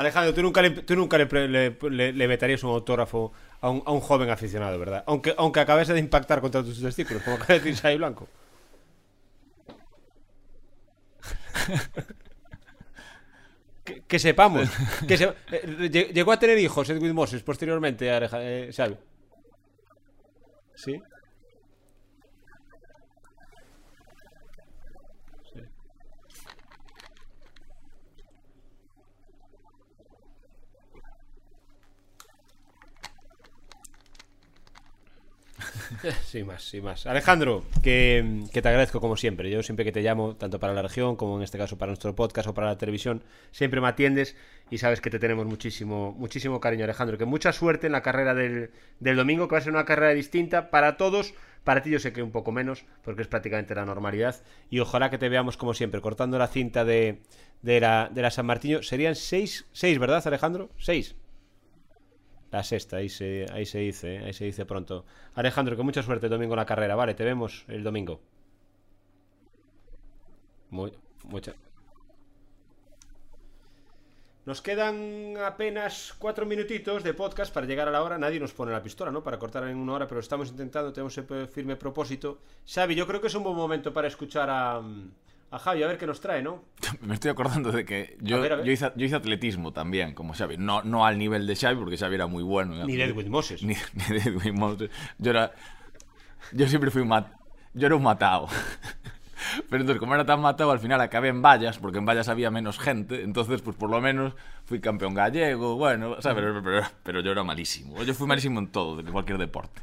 Alejandro, tú nunca le, tú nunca le, le- le- le vetarías un autógrafo a un, a un joven aficionado, ¿verdad? Aunque, aunque acabase de impactar contra tus testículos, como acaba de decir Xavi Blanco. que, que sepamos. Que se- eh, lle- llegó a tener hijos Edwin Moses posteriormente, Aleja- eh, Xavi. ¿Sí? Sin más, sin más. Alejandro, que, te agradezco como siempre. Yo siempre que te llamo, tanto para la región como en este caso para nuestro podcast o para la televisión, siempre me atiendes y sabes que te tenemos muchísimo, muchísimo cariño, Alejandro. Que mucha suerte en la carrera del, domingo, que va a ser una carrera distinta para todos. Para ti yo sé que un poco menos, porque es prácticamente la normalidad. Y ojalá que te veamos como siempre, cortando la cinta de, de, la, de la San Martín. Serían seis, seis, ¿verdad, Alejandro? Seis. La sexta, ahí se, ahí se dice, ahí se dice pronto. Alejandro, que mucha suerte el domingo en la carrera, vale, te vemos el domingo. Muy, mucha. Nos quedan apenas cuatro minutitos de podcast para llegar a la hora. Nadie nos pone la pistola, ¿no? Para cortar en una hora, pero estamos intentando, tenemos ese firme propósito. Xavi, yo creo que es un buen momento para escuchar a, a Javi, a ver qué nos trae, ¿no? Me estoy acordando de que yo, A ver, a ver. yo, hice, yo hice atletismo también, como Xavi. No, no al nivel de Xavi, porque Xavi era muy bueno. en Ni de. Edwin Moses. Ni, ni de Edwin Moses. Yo era... Yo siempre fui un mat... Yo era un matado. Pero entonces, como era tan matado, al final acabé en vallas, porque en vallas había menos gente. Entonces, pues por lo menos fui campeón gallego, bueno, ¿sabes? Pero, pero, pero yo era malísimo. Yo fui malísimo en todo, de cualquier deporte.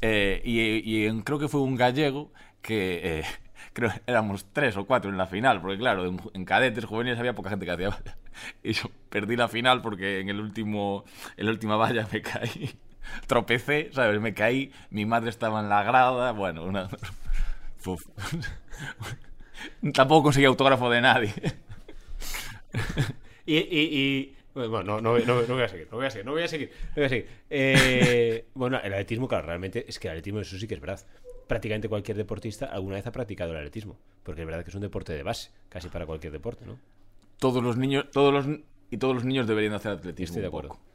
Eh, y y en- creo que fue un gallego que... eh, creo que éramos tres o cuatro en la final, porque claro, en, en cadetes juveniles había poca gente que hacía vallas. Y yo perdí la final porque en el último, en la última valla me caí. Tropecé, ¿sabes? Me caí, mi madre estaba en la grada, bueno, una... Tampoco conseguí autógrafo de nadie. Y, y, y- Bueno, no, no, no- no voy a seguir, no voy a seguir, no voy a seguir. no voy a seguir. Eh, bueno, el atletismo, claro, realmente es que el atletismo, eso sí que es verdad. Prácticamente cualquier deportista alguna vez ha practicado el atletismo. Porque es verdad que es un deporte de base, casi para cualquier deporte, ¿no? Todos los niños, todos los y todos los niños deberían hacer atletismo. Estoy de acuerdo. poco.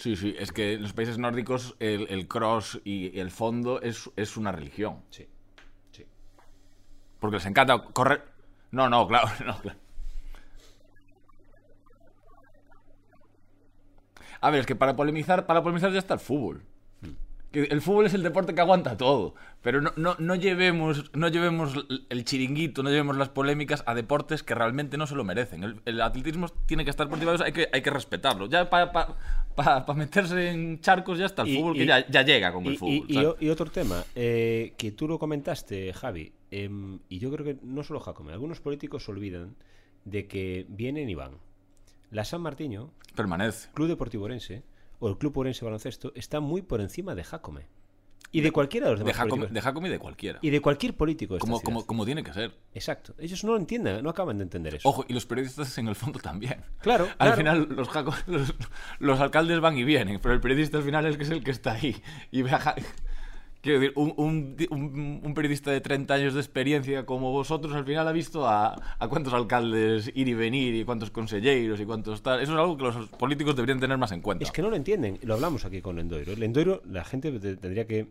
Sí, sí, es que en los países nórdicos el, el cross y el fondo es, es una religión. Sí. Porque les encanta correr. No, no, claro, no, claro. A ver, es que para polemizar, para polemizar ya está el fútbol. Que el fútbol es el deporte que aguanta todo. Pero no, no, no llevemos, no llevemos el chiringuito, no llevemos las polémicas a deportes que realmente no se lo merecen. El, el atletismo tiene que estar por encima de eso, hay que, hay que respetarlo. Ya para pa, pa- pa meterse en charcos ya está el Y- fútbol, y- que ya, ya llega con Y, el fútbol. y otro tema, eh, que tú lo comentaste, Javi, em, y yo creo que no solo Jacome, algunos políticos se olvidan de que vienen y van. La San Martiño, Permanece. Club Deportivo Orense, o el Club Orense Baloncesto, está muy por encima de Jacome. Y de cualquiera de los De demás Jacome, políticos. de Jacome y de cualquiera. Y de cualquier político de Como, como, como tiene que ser. Exacto. Ellos no lo entienden, no acaban de entender eso. Ojo, y los periodistas en el fondo también. Claro, Al claro. final los, jaco- los, los alcaldes van y vienen, pero el periodista al final es que es el que está ahí. Y ve a Ja- Quiero decir, un, periodista de 30 años de experiencia como vosotros al final ha visto a, cuántos alcaldes ir y venir y cuántos consejeros y cuántos tal. Eso es algo que los políticos deberían tener más en cuenta. Es que no lo entienden. Lo hablamos aquí con Lendoiro. Lendoiro, la gente te- tendría que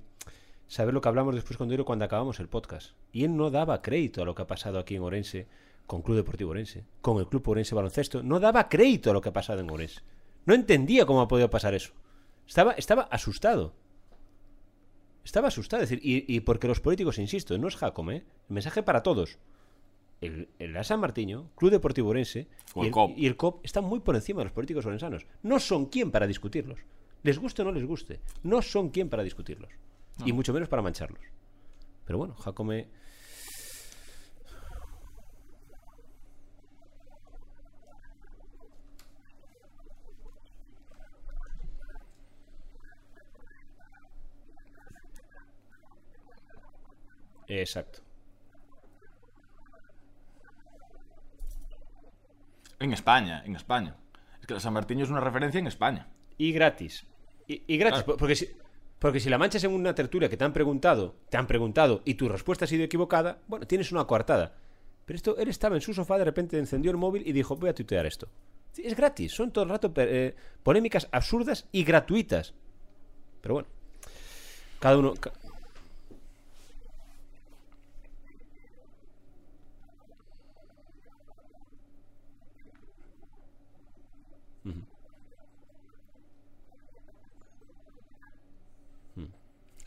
saber lo que hablamos después con Lendoiro cuando acabamos el podcast. Y él no daba crédito a lo que ha pasado aquí en Orense con Club Deportivo Orense, con el Club Orense Baloncesto. No daba crédito a lo que ha pasado en Orense. No entendía cómo ha podido pasar eso. Estaba, estaba asustado. Estaba asustado. Es decir, y, y porque los políticos, insisto, no es Jacome, ¿eh? el mensaje para todos. El, el A San Martiño, Club Deportivo Orense O y el el, COP. y el COP están muy por encima de los políticos orensanos. No son quien para discutirlos. Les guste o no les guste. No son quien para discutirlos. Y mucho menos para mancharlos. Pero bueno, Jacome. Exacto. En España, en España. Es que la San Martín es una referencia en España. Y gratis. Y, y gratis, Claro. porque si, porque si la manchas en una tertulia que te han preguntado, te han preguntado y tu respuesta ha sido equivocada, bueno, tienes una coartada. Pero esto, él estaba en su sofá, de repente encendió el móvil y dijo, voy a tuitear esto. Es gratis, son todo el rato eh, polémicas absurdas y gratuitas. Pero bueno, cada uno...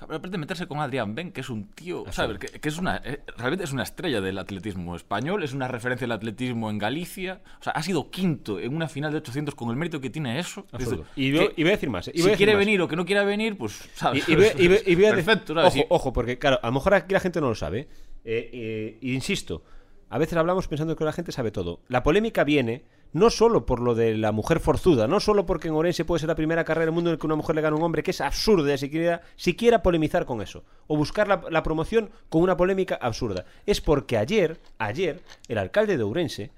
A aparte de meterse con Adrián Ben, que es un tío, ¿sabes? Que, que es una, eh, realmente es una estrella del atletismo español, es una referencia del atletismo en Galicia. O sea, ha sido quinto en una final de 800 con el mérito que tiene eso. Dices, Y, voy- y voy a decir más. eh, y si a decir quiere más. venir o que no quiera venir, pues, ¿sabes? Y, y voy, y voy- y voy a decir- Perfecto, ¿sabes? Ojo, ojo, porque claro, a lo mejor aquí la gente no lo sabe. Eh, eh, insisto, a veces hablamos pensando que la gente sabe todo. La polémica viene no solo por lo de la mujer forzuda, no solo porque en Orense puede ser la primera carrera del mundo en la que una mujer le gana a un hombre, que es absurdo de siquiera, siquiera polemizar con eso. O buscar la, promoción con una polémica absurda. Es porque ayer, ayer, el alcalde de Ourense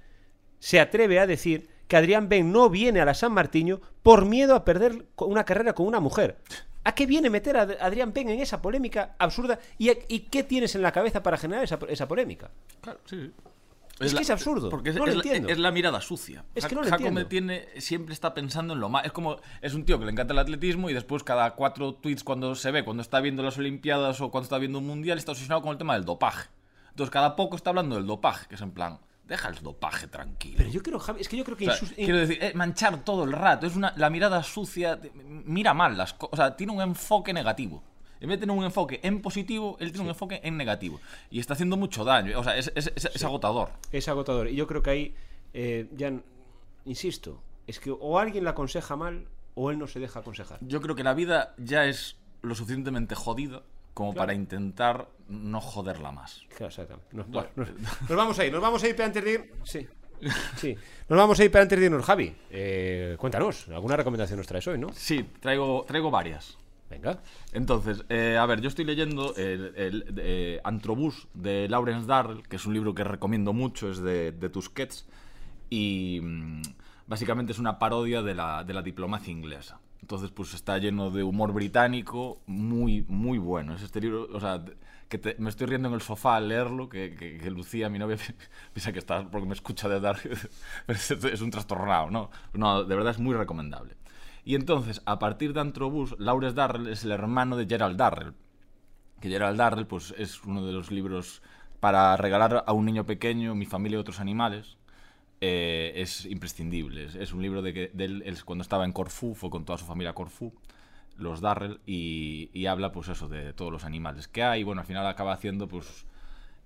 se atreve a decir que Adrián Ben no viene a la San Martiño por miedo a perder una carrera con una mujer. ¿A qué viene meter a Ad- Adrián Ben en esa polémica absurda? ¿Y, a- y qué tienes en la cabeza para generar esa, esa polémica? Claro, sí, sí. Es que es absurdo, Porque es, no lo es la- entiendo. es la mirada sucia. Es que no lo Jacome entiendo. tiene, siempre está pensando en lo más. Es como. Es un tío que le encanta el atletismo y después, cada cuatro tweets cuando se ve, cuando está viendo las Olimpiadas o cuando está viendo un mundial, está obsesionado con el tema del dopaje. Entonces, cada poco está hablando del dopaje, que es en plan. Deja el dopaje tranquilo. Pero yo creo, Javi, es que yo creo que O sea, insus- quiero decir, eh, manchar todo el rato. Es una, la mirada sucia. Mira mal las cosas. O sea, tiene un enfoque negativo. En vez de tener un enfoque en positivo, él tiene un enfoque en negativo. Y está haciendo mucho daño. O sea, es, es- es- es agotador. es agotador. Y yo creo que ahí, eh, ya, insisto, es que o alguien la aconseja mal o él no se deja aconsejar. Yo creo que la vida ya es lo suficientemente jodida como Claro. para intentar no joderla más. Claro, exactamente. Nos, bueno, nos- nos vamos a ir, nos vamos a ir pero antes de ir. Sí. Sí. Nos vamos a ir pero antes de irnos, Javi. eh, cuéntanos, alguna recomendación nos traes hoy, ¿no? Sí, traigo, traigo varias. Venga. Entonces, eh, a ver, yo estoy leyendo el, el, eh, Antrobús de Lawrence Darrell, que es un libro que recomiendo mucho, es de, de Tusquets, y mm, básicamente es una parodia de la, diplomacia inglesa. Entonces, pues está lleno de humor británico, muy, muy bueno. Es este libro, o sea, que te- me estoy riendo en el sofá al leerlo, que, Lucía, mi novia, piensa que está, porque me escucha de dar, es un trastornado, ¿no? No, de verdad es muy recomendable. Y entonces, a partir de Antrobús, Lawrence Darrell es el hermano de Gerald Darrell, que Gerald Darrell pues, es uno de los libros para regalar a un niño pequeño, Mi familia y otros animales. eh, es imprescindible. Es, un libro de que él cuando estaba en Corfú, fue con toda su familia a Corfú, los Darrell, y, y habla pues eso de todos los animales que hay. Bueno, al final acaba haciendo pues...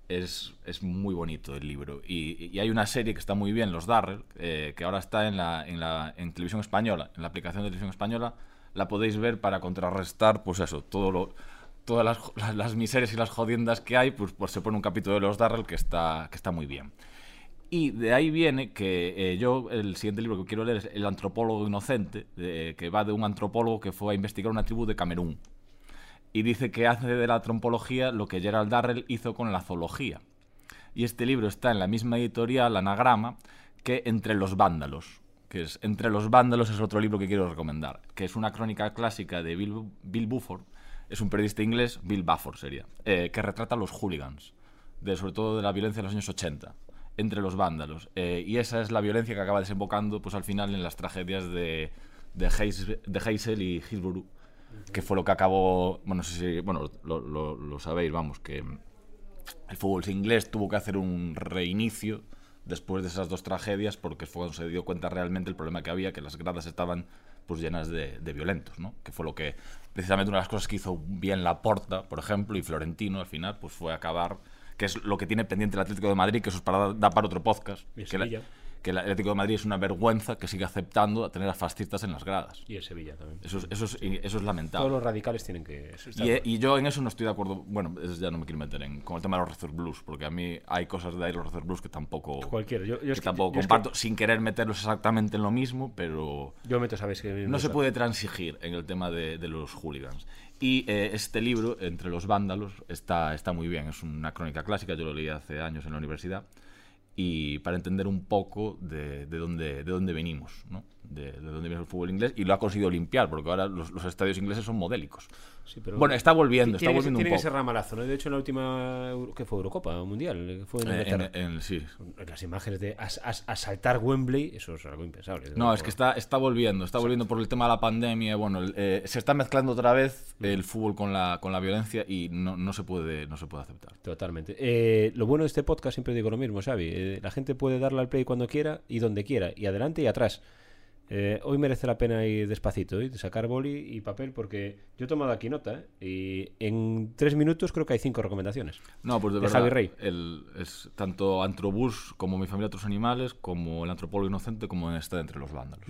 Es, es muy bonito el libro. Y, y hay una serie que está muy bien, Los Darrell, eh, que ahora está en, la, en, la, en televisión española, en la aplicación de televisión española. La podéis ver para contrarrestar, pues eso, todo lo, todas las, las, miserias y las jodiendas que hay, pues, pues se pone un capítulo de Los Darrell que está, que está muy bien. Y de ahí viene que eh, yo, el siguiente libro que quiero leer es El antropólogo inocente, que va de un antropólogo que fue a investigar una tribu de Camerún. Y dice que hace de la antropología lo que Gerald Darrell hizo con la zoología. Y este libro está en la misma editorial, Anagrama, que Entre los vándalos. Que es Entre los vándalos es otro libro que quiero recomendar, que es una crónica clásica de Bill, Bill Buford, es un periodista inglés, Bill Buford sería, eh, que retrata los hooligans, sobre todo de la violencia de los años 80, entre los vándalos. Eh, y esa es la violencia que acaba desembocando pues, al final en las tragedias de, de, Hazel, de Hazel y Hillsborough, que fue lo que acabó, bueno, no sé si, bueno, lo, lo- lo sabéis, vamos, que el fútbol inglés tuvo que hacer un reinicio después de esas dos tragedias porque fue cuando se dio cuenta realmente el problema que había, que las gradas estaban pues llenas de, de violentos, ¿no? Que fue lo que, precisamente una de las cosas que hizo bien Laporta, por ejemplo, y Florentino al final, pues fue acabar, que es lo que tiene pendiente el Atlético de Madrid, que eso es para dar para otro podcast, Y el que, la-. Que el Atlético de Madrid es una vergüenza que sigue aceptando a tener a fascistas en las gradas. Y el Sevilla también. Eso es, eso es, eso es lamentable. Todos los radicales tienen que. Y, claro. y yo en eso no estoy de acuerdo. Bueno, ya no me quiero meter en con el tema de los Reserve Blues, porque a mí hay cosas de ahí los Reserve Blues que tampoco, Cualquiera. Yo, yo que es que- tampoco yo es que- comparto, sin querer meterlos exactamente en lo mismo, pero Yo meto, sabes que. no se puede transigir en el tema de, de los hooligans. Y eh, este libro, Entre los vándalos, está, está muy bien. Es una crónica clásica, yo lo leí hace años en la universidad. Y para entender un poco de, de dónde, de dónde venimos, ¿no? De, de dónde viene el fútbol inglés. Y lo ha conseguido limpiar, porque ahora los, los estadios ingleses son modélicos. Sí, pero- Bueno, está volviendo, está que- volviendo un Tiene que poco. ser ramalazo, ¿no? De hecho, en la última. ¿Qué fue? Eurocopa Mundial. que Fue en Eh, en- en- sí. Las imágenes de as- as- asaltar Wembley, eso es algo impensable. No, es que está, está volviendo, está volviendo por el tema de la pandemia. Bueno, eh, se está mezclando otra vez el fútbol con la, con la violencia y no, no se puede, no se puede aceptar. Totalmente. Eh, lo bueno de este podcast, siempre digo lo mismo, Xavi. eh, la gente puede darle al play cuando quiera y donde quiera, y adelante y atrás. Eh, hoy merece la pena ir despacito, ¿eh? sacar boli y papel, porque yo he tomado aquí nota, ¿eh? y en tres minutos creo que hay cinco recomendaciones. No, pues de, De verdad, Javi Rey. el- es tanto Antrobús como Mi familia otros animales, como El antropólogo inocente, como Está entre los vándalos.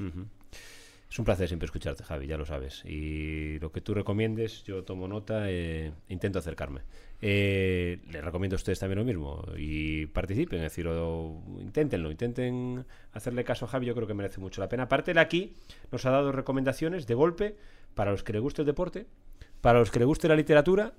Es un placer siempre escucharte, Javi, ya lo sabes. Y lo que tú recomiendes, yo tomo nota e intento acercarme. Eh, les recomiendo a ustedes también lo mismo y participen, es decir, o- inténtenlo, intenten hacerle caso a Javi, yo creo que merece mucho la pena. Aparte, él aquí nos ha dado recomendaciones de golpe para los que le guste el deporte, para los que le guste la literatura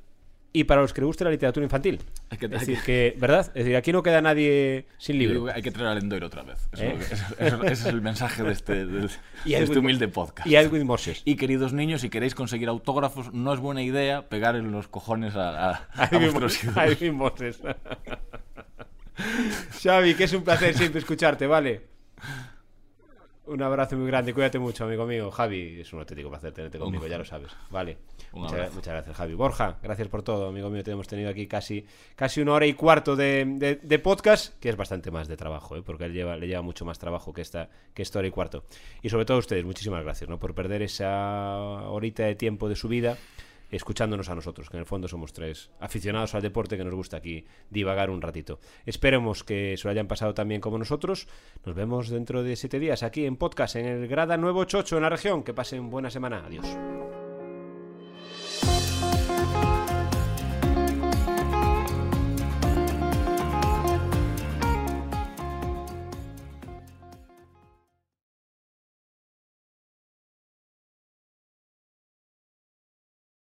y para los que guste la literatura infantil. Hay que- es hay decir, que- que, ¿verdad? Es decir, aquí no queda nadie sin libro. hay que traer al Endoir otra vez. Eso ¿Eh? es lo que- eso- eso- ese es el mensaje de este, de, Y de Edwin este humilde podcast. Y Edwin Moses. Y queridos niños, si queréis conseguir autógrafos, no es buena idea pegar en los cojones a, a, a Ahí vuestros mismo, ídolos. ahí mismo es. Xavi, que es un placer siempre escucharte, ¿vale? Un abrazo muy grande, cuídate mucho, amigo mío. Javi, es un auténtico placer tenerte conmigo, ya lo sabes. Vale. Muchas, muchas gracias, Javi. Borja, gracias por todo, amigo mío. Te hemos tenido aquí casi, casi una hora y cuarto de, de- de podcast, que es bastante más de trabajo, ¿eh? porque él lleva, le lleva mucho más trabajo que esta, que esta hora y cuarto. Y sobre todo a ustedes, muchísimas gracias ¿no? por perder esa horita de tiempo de su vida escuchándonos a nosotros, que en el fondo somos tres aficionados al deporte que nos gusta aquí divagar un ratito. Esperemos que se lo hayan pasado también como nosotros. Nos vemos dentro de siete días aquí en podcast, en el Grada Nuevo Chocho, en la región. Que pasen buena semana. Adiós.